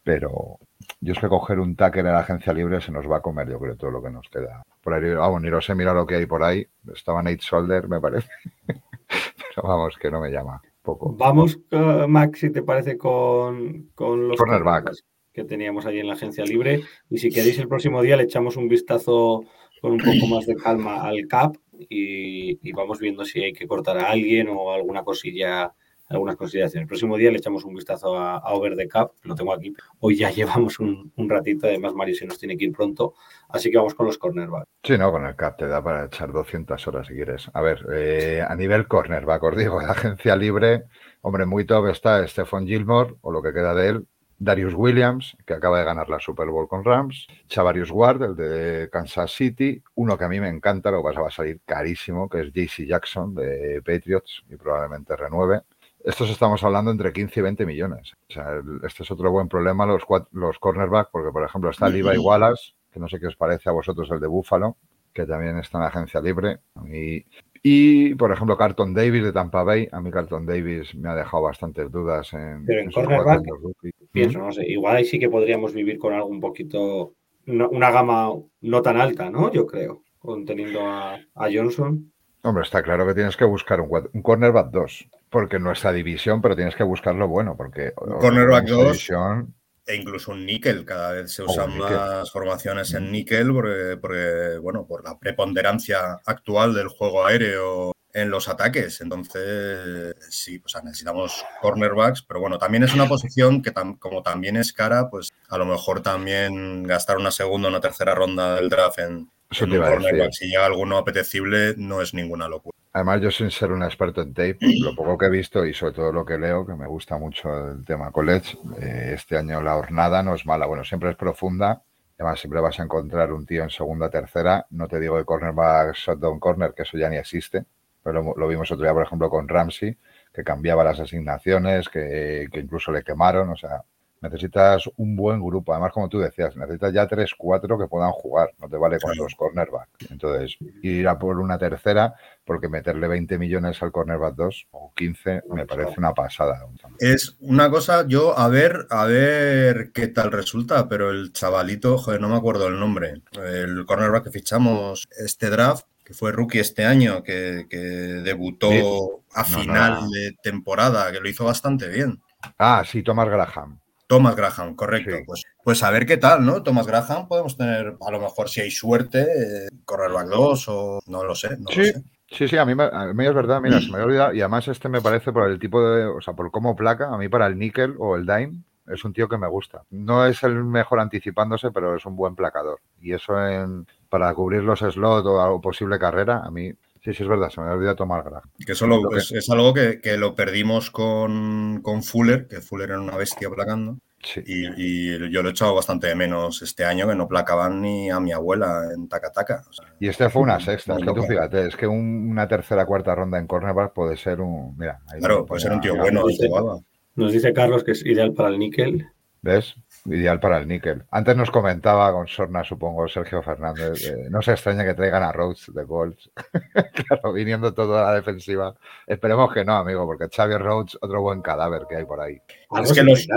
C: Pero yo es que coger un tackle en la agencia libre se nos va a comer, yo creo, todo lo que nos queda. Por ahí, vamos, ni lo sé, mira lo que hay por ahí. Estaba Nate Solder, me parece. [laughs] Pero vamos, que no me llama. Poco.
A: Vamos, eh, Max, si te parece, con, con los
C: Cornerback.
A: que teníamos ahí en la agencia libre. Y si queréis, el próximo día le echamos un vistazo con un poco más de calma al CAP y, y vamos viendo si hay que cortar a alguien o alguna cosilla, algunas consideraciones. El próximo día le echamos un vistazo a, a Over the Cap, lo tengo aquí. Hoy ya [laughs] llevamos un, ratito, además Mario se nos tiene que ir pronto, así que vamos con los cornerbacks.
C: Sí, no, con el CAP te da para echar 200 horas si quieres. A ver, eh, a nivel cornerback, os digo, [laughs] la agencia libre, hombre, muy top está Stephon Gilmore, o lo que queda de él, Darius Williams, que acaba de ganar la Super Bowl con Rams, Chavarius Ward, el de Kansas City, uno que a mí me encanta, lo que pasa va a salir carísimo, que es JC Jackson de Patriots y probablemente renueve. Estos estamos hablando entre 15 y 20 millones. O sea, este es otro buen problema, los, los cornerbacks, porque por ejemplo está Levi Wallace, que no sé qué os parece a vosotros el de Buffalo, que también está en la agencia libre. Y, y, por ejemplo, Carlton Davis de Tampa Bay. A mí Carlton Davis me ha dejado bastantes dudas en,
A: Pero en
C: sus
A: cornerback. Pienso, no sé, igual ahí sí que podríamos vivir con algo un poquito, no- una gama no tan alta, ¿no? Yo creo, con teniendo a, a Johnson.
C: Hombre, está claro que tienes que buscar un, un cornerback 2, porque en nuestra división, pero tienes que buscarlo bueno, porque
B: cornerback
C: en nuestra
B: 2.
C: división,
B: E incluso un níquel, cada vez se
C: O un
B: usan más formaciones en níquel porque, porque, bueno, por la preponderancia actual del juego aéreo en los ataques. Entonces, sí, sea, necesitamos cornerbacks, pero bueno, también es una posición que tam- como también es cara, pues a lo mejor también gastar una segunda o una tercera ronda del draft en, en un cornerback, si llega alguno apetecible, no es ninguna locura.
C: Además, yo sin ser un experto en tape, lo poco que he visto y sobre todo lo que leo, que me gusta mucho el tema college, eh, este año la hornada no es mala. Bueno, siempre es profunda. Además, siempre vas a encontrar un tío en segunda, tercera. No te digo de cornerback, shotdown corner, que eso ya ni existe. Pero lo, lo vimos otro día, por ejemplo, con Ramsey, que cambiaba las asignaciones, que, que incluso le quemaron. O sea, necesitas un buen grupo. Además, como tú decías, necesitas ya tres, cuatro que puedan jugar. No te vale con
B: Claro.
C: dos cornerbacks. Entonces, ir a por una tercera porque meterle 20 millones al cornerback 2 o 15 me parece una pasada.
B: Es una cosa, yo a ver, a ver qué tal resulta, pero el chavalito, joder, no me acuerdo el nombre, el cornerback que fichamos este draft, que fue rookie este año, que, que debutó
C: Sí.
B: a
C: no,
B: final
C: no.
B: de temporada, que lo hizo bastante bien.
C: Ah, sí, Thomas Graham.
B: Thomas Graham, correcto.
C: Sí.
B: Pues, pues a ver qué tal, ¿no? Thomas Graham, podemos tener, a lo mejor si hay suerte, eh, cornerback 2 o no lo sé, no lo
C: Sí.
B: sé.
C: Sí, sí, a mí, me- a mí es verdad, mira, se me había olvidado y además este me parece por el tipo de, o sea, por cómo placa, a mí para el níquel o el dime es un tío que me gusta. No es el mejor anticipándose, pero es un buen placador. Y eso en, para cubrir los slots o algo posible carrera, a mí, sí, sí es verdad, se me había olvidado tomar Graham.
B: Que eso lo-
C: que-
B: es, es algo que, que lo perdimos con, con Fuller, que Fuller era una bestia placando.
C: Sí.
B: Y, y yo lo he echado bastante de menos este año, que no placaban ni a mi abuela en Taca Taca. O sea,
C: Y este fue una [laughs] sexta, es que tú fíjate, es que un- una tercera, cuarta ronda en cornerback puede ser un, mira, ahí
B: claro, puede ser un tío bueno
A: Sí.
B: jugada.
A: Nos dice Carlos que es ideal para el níquel.
C: ¿Ves? Ideal para el níquel. Antes nos comentaba con Sorna, supongo, Sergio Fernández. eh, no se extraña que traigan a Rhodes de Golds. [laughs] claro, viniendo todo a la defensiva. Esperemos que no, amigo, porque Xavier Rhodes, otro buen cadáver que hay por ahí.
A: Algo
B: Es que
A: se
B: los-.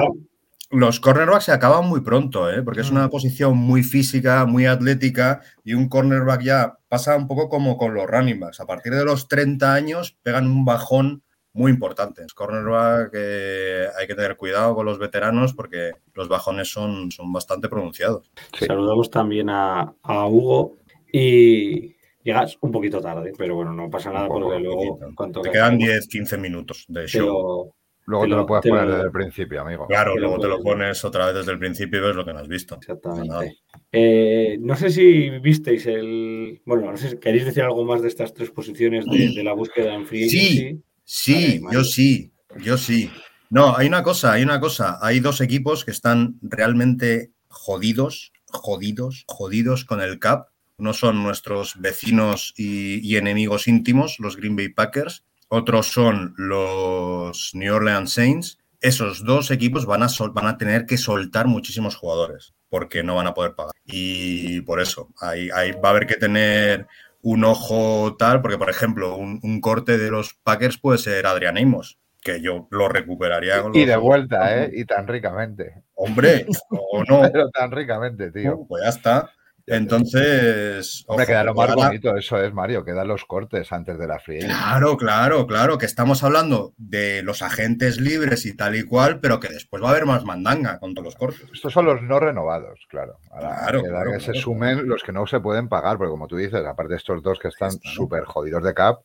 B: Los cornerbacks se acaban muy pronto, ¿eh? porque es una posición muy física, muy atlética, y un cornerback ya pasa un poco como con los running backs. A partir de los 30 años pegan un bajón muy importante. Cornerback eh, hay que tener cuidado con los veteranos porque los bajones son, son bastante pronunciados.
C: Sí.
A: Saludamos también a, a Hugo y llegas un poquito tarde, pero bueno, no pasa nada
C: poco,
A: porque luego cuanto
B: Te
A: que
B: quedan
A: acabemos,
B: 10, 15 minutos de show.
A: lo-
C: Luego
A: Te
C: te,
A: lo-
C: lo puedes
A: te
C: poner
A: lo-
C: desde el principio, amigo.
B: Claro,
A: Te lo
B: luego te lo pones otra vez desde el principio y ves lo que no has visto.
A: Exactamente. Eh, no sé si visteis el. Bueno, no sé si queréis decir algo más de estas tres posiciones de, de la búsqueda en Free
B: Sí. Sí, yo sí, yo sí. No, hay una cosa, hay una cosa. Hay dos equipos que están realmente jodidos, jodidos, jodidos con el cap. Uno son nuestros vecinos y, y enemigos íntimos, los Green Bay Packers. Otros son los New Orleans Saints. Esos dos equipos van a, sol- van a tener que soltar muchísimos jugadores porque no van a poder pagar. Y por eso, ahí, ahí va a haber que tener un ojo tal, porque por ejemplo, un, un corte de los Packers puede ser Adrián Amos, que yo lo recuperaría con
C: Y de
B: ojos.
C: vuelta, ¿eh? Y tan ricamente.
B: Hombre, o no, [laughs]
C: Pero tan ricamente, tío.
B: pues ya está. Entonces,
C: Hombre,
B: ojo,
C: queda lo más
B: ahora-
C: bonito, eso es, Mario, quedan los cortes antes de la free.
B: Claro, claro, claro, que estamos hablando de los agentes libres y tal y cual, pero que después va a haber más mandanga con todos los cortes.
C: Estos son los no renovados, claro. Ahora
B: Claro,
C: queda
B: claro,
C: que se sumen los que no se pueden pagar, porque como tú dices, aparte de estos dos que están
B: está.
C: súper jodidos de cap,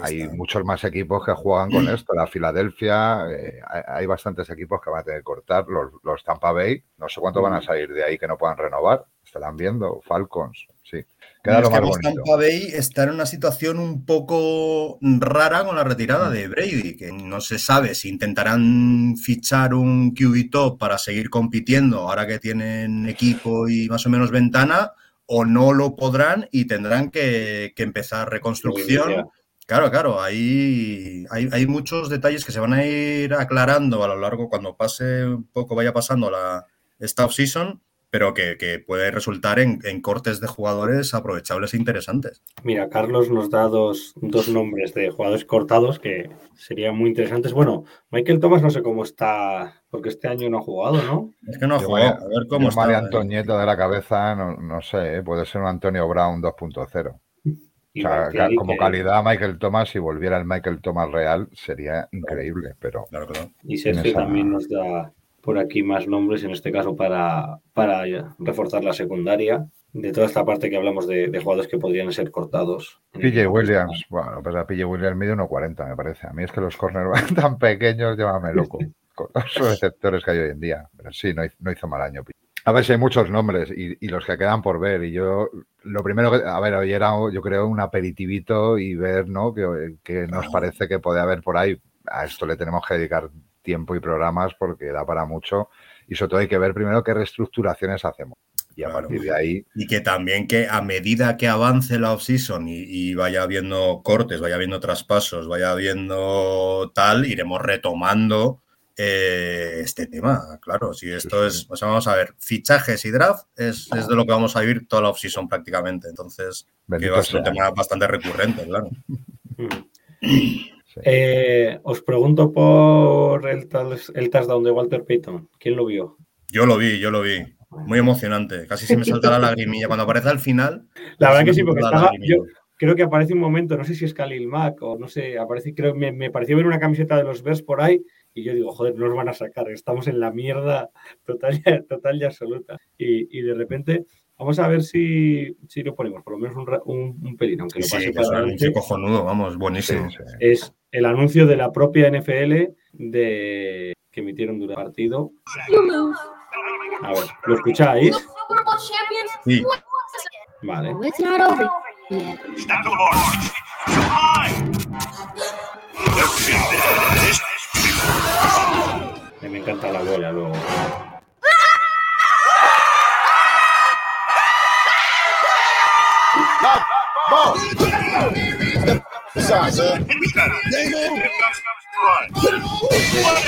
C: hay muchos más equipos que juegan con esto. La Filadelfia, eh, hay, bastantes equipos que van a tener que cortar. Los, los Tampa Bay, no sé cuánto van a salir de ahí que no puedan renovar. Estarán viendo. Falcons, sí. Queda lo
B: que
C: más
B: además
C: bonito.
B: Tampa Bay está en una situación un poco rara con la retirada de Brady, que no se sabe si intentarán fichar un QB top para seguir compitiendo ahora que tienen equipo y más o menos ventana, o no lo podrán y tendrán que, que empezar reconstrucción. Claro, claro, hay, hay, hay muchos detalles que se van a ir aclarando a lo largo cuando pase un poco, vaya pasando la esta off-season, pero que, que puede resultar en, en cortes de jugadores aprovechables e interesantes.
A: Mira, Carlos nos da dos, dos nombres de jugadores cortados que serían muy interesantes. Bueno, Michael Thomas no sé cómo está, porque este año no ha jugado, ¿no?
B: Es que no ha jugado, a ver cómo está.
C: María Antoñeta de la cabeza, no, no sé, ¿eh? puede ser un Antonio Brown 2.0. O sea, como calidad Michael Thomas, si volviera el Michael Thomas real, sería increíble, pero
B: Claro, claro.
A: Y Sergio
C: esa-
A: también nos da por aquí más nombres, en este caso para, para reforzar la secundaria, de toda esta parte que hablamos de, de jugadores que podrían ser cortados.
C: PJ Williams, bueno, pues a PJ Williams mide 1.40, me parece. A mí es que los cornerbacks [laughs] tan pequeños, llámame loco, con los [laughs] receptores que hay hoy en día. Pero sí, no hizo, no hizo mal año. A ver si hay muchos nombres y, y los que quedan por ver. Y yo, lo primero que, a ver, hoy era, yo creo, un aperitivito y ver, ¿no? Que, que nos parece que puede haber por ahí. A esto le tenemos que dedicar tiempo y programas porque da para mucho. Y sobre todo hay que ver primero qué reestructuraciones hacemos. Y a
B: Claro.
C: partir de ahí,
B: Y que también que a medida que avance la off-season y, y vaya habiendo cortes, vaya habiendo traspasos, vaya habiendo tal, iremos retomando eh, este tema. Claro, si esto es, o sea, vamos a ver, fichajes y draft es, es de lo que vamos a vivir toda la off-season prácticamente. Entonces, que
C: bendito
B: va a ser un tema bastante recurrente, claro.
C: Sí. [laughs]
A: Eh, os pregunto por el, el touchdown de Walter Payton. ¿Quién lo vio?
B: Yo lo vi, yo lo vi. Muy emocionante. Casi se me salta la [laughs] lagrimilla. Cuando aparece al final.
A: La verdad que sí, porque estaba, yo creo que aparece un momento, no sé si es Khalil Mack o no sé, aparece, creo, me, me pareció ver una camiseta de los Bears por ahí y yo digo, joder, no nos van a sacar, estamos en la mierda total, y- [laughs] total y absoluta. Y, y de repente, vamos a ver si, si lo ponemos, por lo menos un, un, un pelín, aunque lo
B: Sí,
A: pase
B: que es un
A: para
B: anuncio
A: adelante.
B: cojonudo, vamos, buenísimo.
C: Sí, sí.
A: Es el anuncio de la propia NFL de que emitieron durante el partido. A ver, ¿lo escucháis?
B: Sí.
A: Vale. Encanta la bola luego.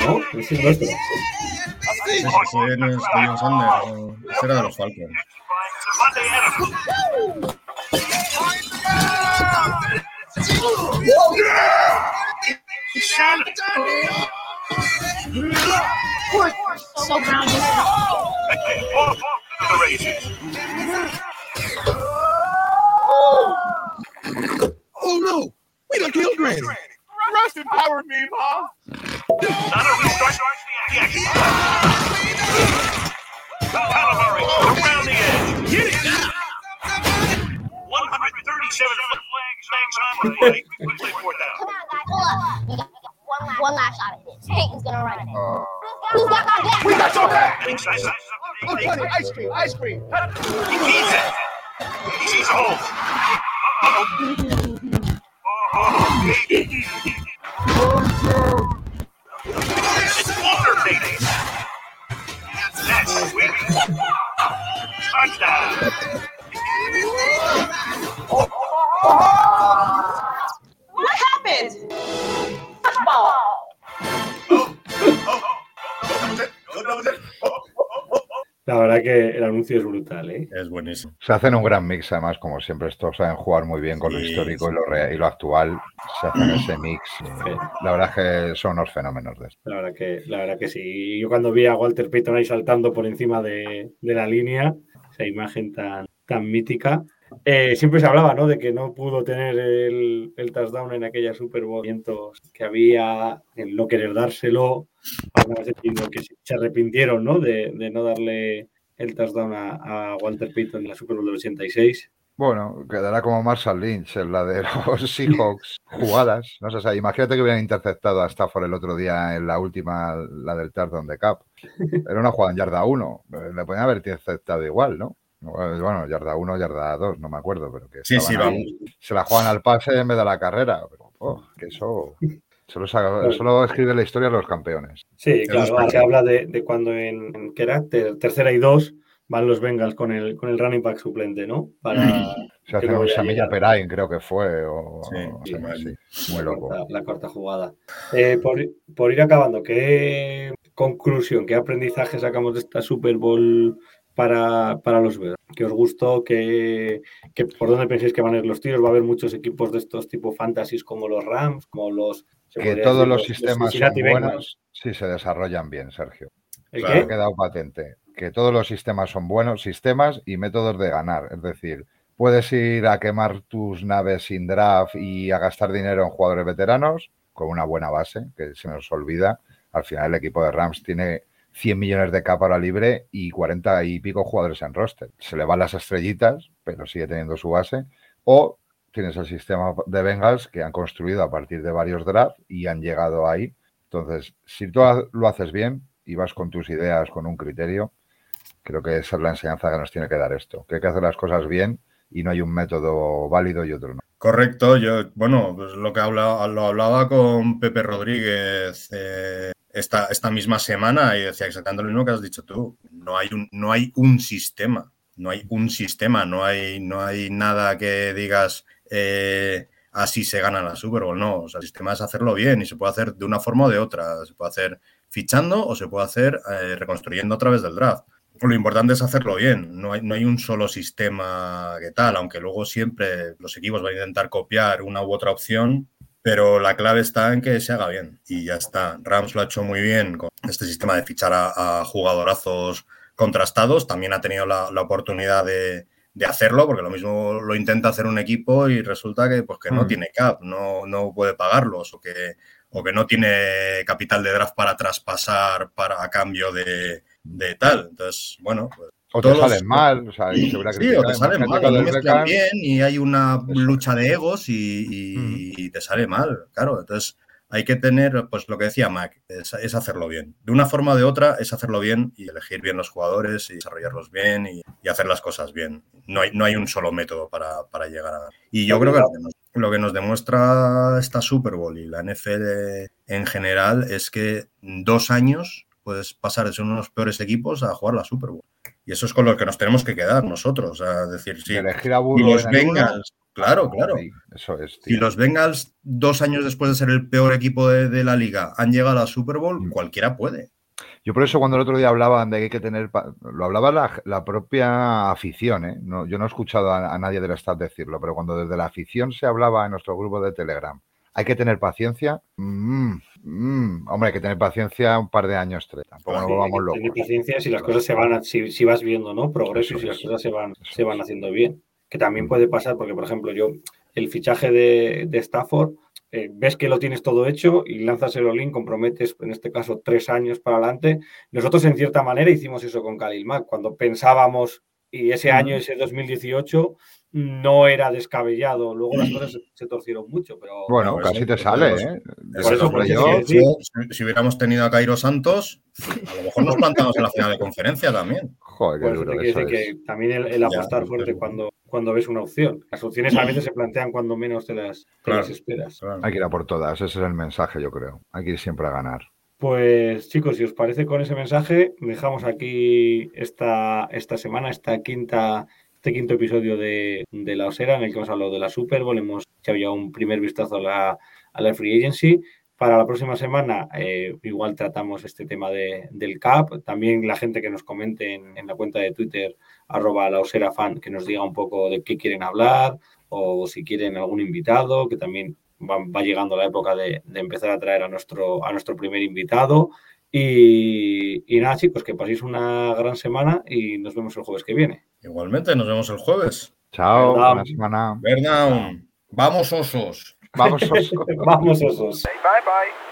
A: ¿No? Ese es nuestro.
B: Ese no es Deion Sanders, no, ese era de los Falcons.
D: So grounded.
E: Oh no! We done killed Granny. Rest in power, Mima. Not a restart. The action.
F: Calamari around the edge. Get it now. 137 on the. Quickly.
D: Come on, guys. Hold up. We got one, one last shot at this. Peyton's gonna run it. Who's got my back?
E: We got your back.
F: Big size, size up.
E: Look, honey, ice cream, ice cream.
F: He needs it. He sees a hole. Uh-oh. Oh, It's Walter Payton. That's sweet. Touchdown.
G: What happened?
A: La verdad que el anuncio es brutal, ¿eh?
B: Es buenísimo.
C: Se hacen un gran mix, además, como siempre, estos saben jugar muy bien con lo histórico
B: sí.
C: y lo, rea- y lo actual. Se hacen [clears throat] ese mix. La verdad es que son unos fenómenos de esto.
A: La verdad que, la verdad que sí. Y Yo cuando vi a Walter Payton ahí saltando por encima de, de la línea, esa imagen tan, tan mítica, eh, siempre se hablaba, ¿no? De que no pudo tener el, el touchdown en aquella Super Bowl, que había, el no querer dárselo, que se, se arrepintieron, ¿no? De, de no darle el touchdown a, a Walter Payton en la Super Bowl del 86.
C: Bueno, quedará como Marshall Lynch en la de los Seahawks jugadas. No sé, o sea, imagínate que hubieran interceptado a Stafford el otro día en la última, la del touchdown de Cap. Era una jugada en yarda 1. Le podían haber interceptado igual, ¿no? Bueno, yarda 1, yarda 2, no me acuerdo, pero que
B: Sí, sí, vamos.
C: se la juegan al pase en vez de la carrera. Pero, oh, que eso solo, escribe la historia los campeones.
A: Sí, claro, se habla de, de cuando en, en- ¿qué era? Ter- tercera y dos van los Bengals con el, con el running back suplente, ¿no? Para
C: Se hacen
A: no
C: un
A: voy a
C: Semilla
A: llegar.
C: Perain, creo que fue. O,
B: Sí,
C: o
B: sí,
C: sea,
B: mal.
C: sí, muy
A: la
C: loco.
A: corta- la corta jugada. Eh, por, por ir acabando, ¿qué conclusión, qué aprendizaje sacamos de esta Super Bowl para, para los Bears? ¿Qué os gustó? ¿Qué, qué- ¿Por dónde pensáis que van a ir los tiros? ¿Va a haber muchos equipos de estos tipo fantasies como los Rams, como los...
C: Que todos
A: decir,
C: los sistemas son buenos si se desarrollan bien, Sergio.
A: ¿El
B: Claro.
C: Ha
A: qué?
C: quedado patente. Que todos los sistemas son buenos sistemas y métodos de ganar. Es decir, puedes ir a quemar tus naves sin draft y a gastar dinero en jugadores veteranos con una buena base, que se nos olvida. Al final el equipo de Rams tiene 100 millones de capa ahora libre y 40 y pico jugadores en roster. Se le van las estrellitas, pero sigue teniendo su base. O tienes el sistema de Bengals que han construido a partir de varios drafts y han llegado ahí. Entonces, si tú lo haces bien y vas con tus ideas, con un criterio, creo que esa es la enseñanza que nos tiene que dar esto. Que hay que hacer las cosas bien y no hay un método válido y otro no.
B: Correcto, yo, bueno, pues lo que habla- lo hablaba con Pepe Rodríguez eh, esta, esta misma semana y decía exactamente lo mismo que has dicho tú. No hay un, no hay un sistema, no hay un sistema, no hay, no hay nada que digas eh, así se gana la Super Bowl. No, o sea, el sistema es hacerlo bien y se puede hacer de una forma o de otra. Se puede hacer fichando o se puede hacer eh, reconstruyendo a través del draft. Lo importante es hacerlo bien, no hay, no hay un solo sistema que tal, aunque luego siempre los equipos van a intentar copiar una u otra opción, pero la clave está en que se haga bien y ya está. Rams lo ha hecho muy bien con este sistema de fichar a, a jugadorazos contrastados, también ha tenido la, la oportunidad de, de hacerlo, porque lo mismo lo intenta hacer un equipo y resulta que, pues, que no
C: Mm.
B: tiene cap, no, no puede pagarlos o que, o que no tiene capital de draft para traspasar para, a cambio de, de tal. Entonces, bueno, pues,
C: O te
B: todos-
C: salen mal, o sea, y se
B: Sí, o te salen mal, no mezclan bien y hay una
C: Eso.
B: lucha de egos y, y- y te sale mal, claro. Entonces hay que tener, pues lo que decía Mac, es, es hacerlo bien. De una forma o de otra es hacerlo bien y elegir bien los jugadores y desarrollarlos bien y, y hacer las cosas bien. No hay, no hay un solo método para, para llegar a... Y yo creo que lo que, nos, lo que nos demuestra esta Super Bowl y la NFL en general es que en dos años puedes pasar de ser uno de los peores equipos a jugar la Super Bowl. Y eso es con lo que nos tenemos que quedar nosotros. Es decir, sí.
C: elegir a
B: Y los Bengals, claro, claro.
C: sí, eso es, tío.
B: los Bengals, dos años después de ser el peor equipo de, de la liga, han llegado a la Super Bowl,
C: Mm.
B: cualquiera puede.
C: Yo por eso cuando el otro día hablaban de que hay que tener, lo hablaba la, la propia afición, ¿eh? No, yo no he escuchado a, a nadie del staff decirlo, pero cuando desde la afición se hablaba en nuestro grupo de Telegram, hay que tener paciencia, mm, mm, hombre, hay que tener paciencia un par de años, tres, tampoco nos volvamos locos.
A: tener paciencia si las cosas se van, si, si vas viendo, ¿no? Progreso y si las cosas se van,
C: Eso
A: se van haciendo bien. Que también
C: Mm.
A: puede pasar, porque por ejemplo, yo, el fichaje de, de Stafford, eh, ves que lo tienes todo hecho y lanzas el all comprometes, en este caso, tres años para adelante. Nosotros, en cierta manera, hicimos eso con Khalil Mack, cuando pensábamos, y ese año, ese 2018, no era descabellado. Luego las cosas se, se torcieron mucho, pero
C: Bueno, casi te sale,
B: los-
C: ¿eh?
A: Por eso, por eso
C: Yo-
A: quiero decir-
B: Si, si hubiéramos tenido a Cairo Santos, A lo mejor nos plantamos en la final de conferencia también.
C: Joder, qué
A: eso
C: duro eso
A: decir
C: es.
A: que también el, el
B: Ya,
A: apostar fuerte cuando, cuando ves una opción. Las opciones a veces se plantean cuando menos te las, te
B: Claro.
A: las esperas.
B: Claro.
C: Hay que ir a por todas, ese es el mensaje, yo creo. Hay que ir siempre a ganar.
A: Pues chicos, si os parece con ese mensaje, dejamos aquí esta, esta semana, esta quinta, este quinto episodio de, de La Osera, en el que hemos hablado de la Super Bowl, hemos echado ya un primer vistazo a la, a la Free Agency. Para la próxima semana, eh, igual tratamos este tema de- del CAP. También la gente que nos comente en, en la cuenta de Twitter, arroba la Osera fan, que nos diga un poco de qué quieren hablar o si quieren algún invitado, que también va, va llegando la época de, de empezar a traer a nuestro, a nuestro primer invitado. Y, y nada, chicos, que paséis una gran semana y nos vemos el jueves que viene.
B: Igualmente, nos vemos el jueves.
C: Chao, buena semana.
B: Bear down. Vamos, osos.
C: Vamos, Oso. [laughs]
A: Vamos, osos.
F: Bye bye.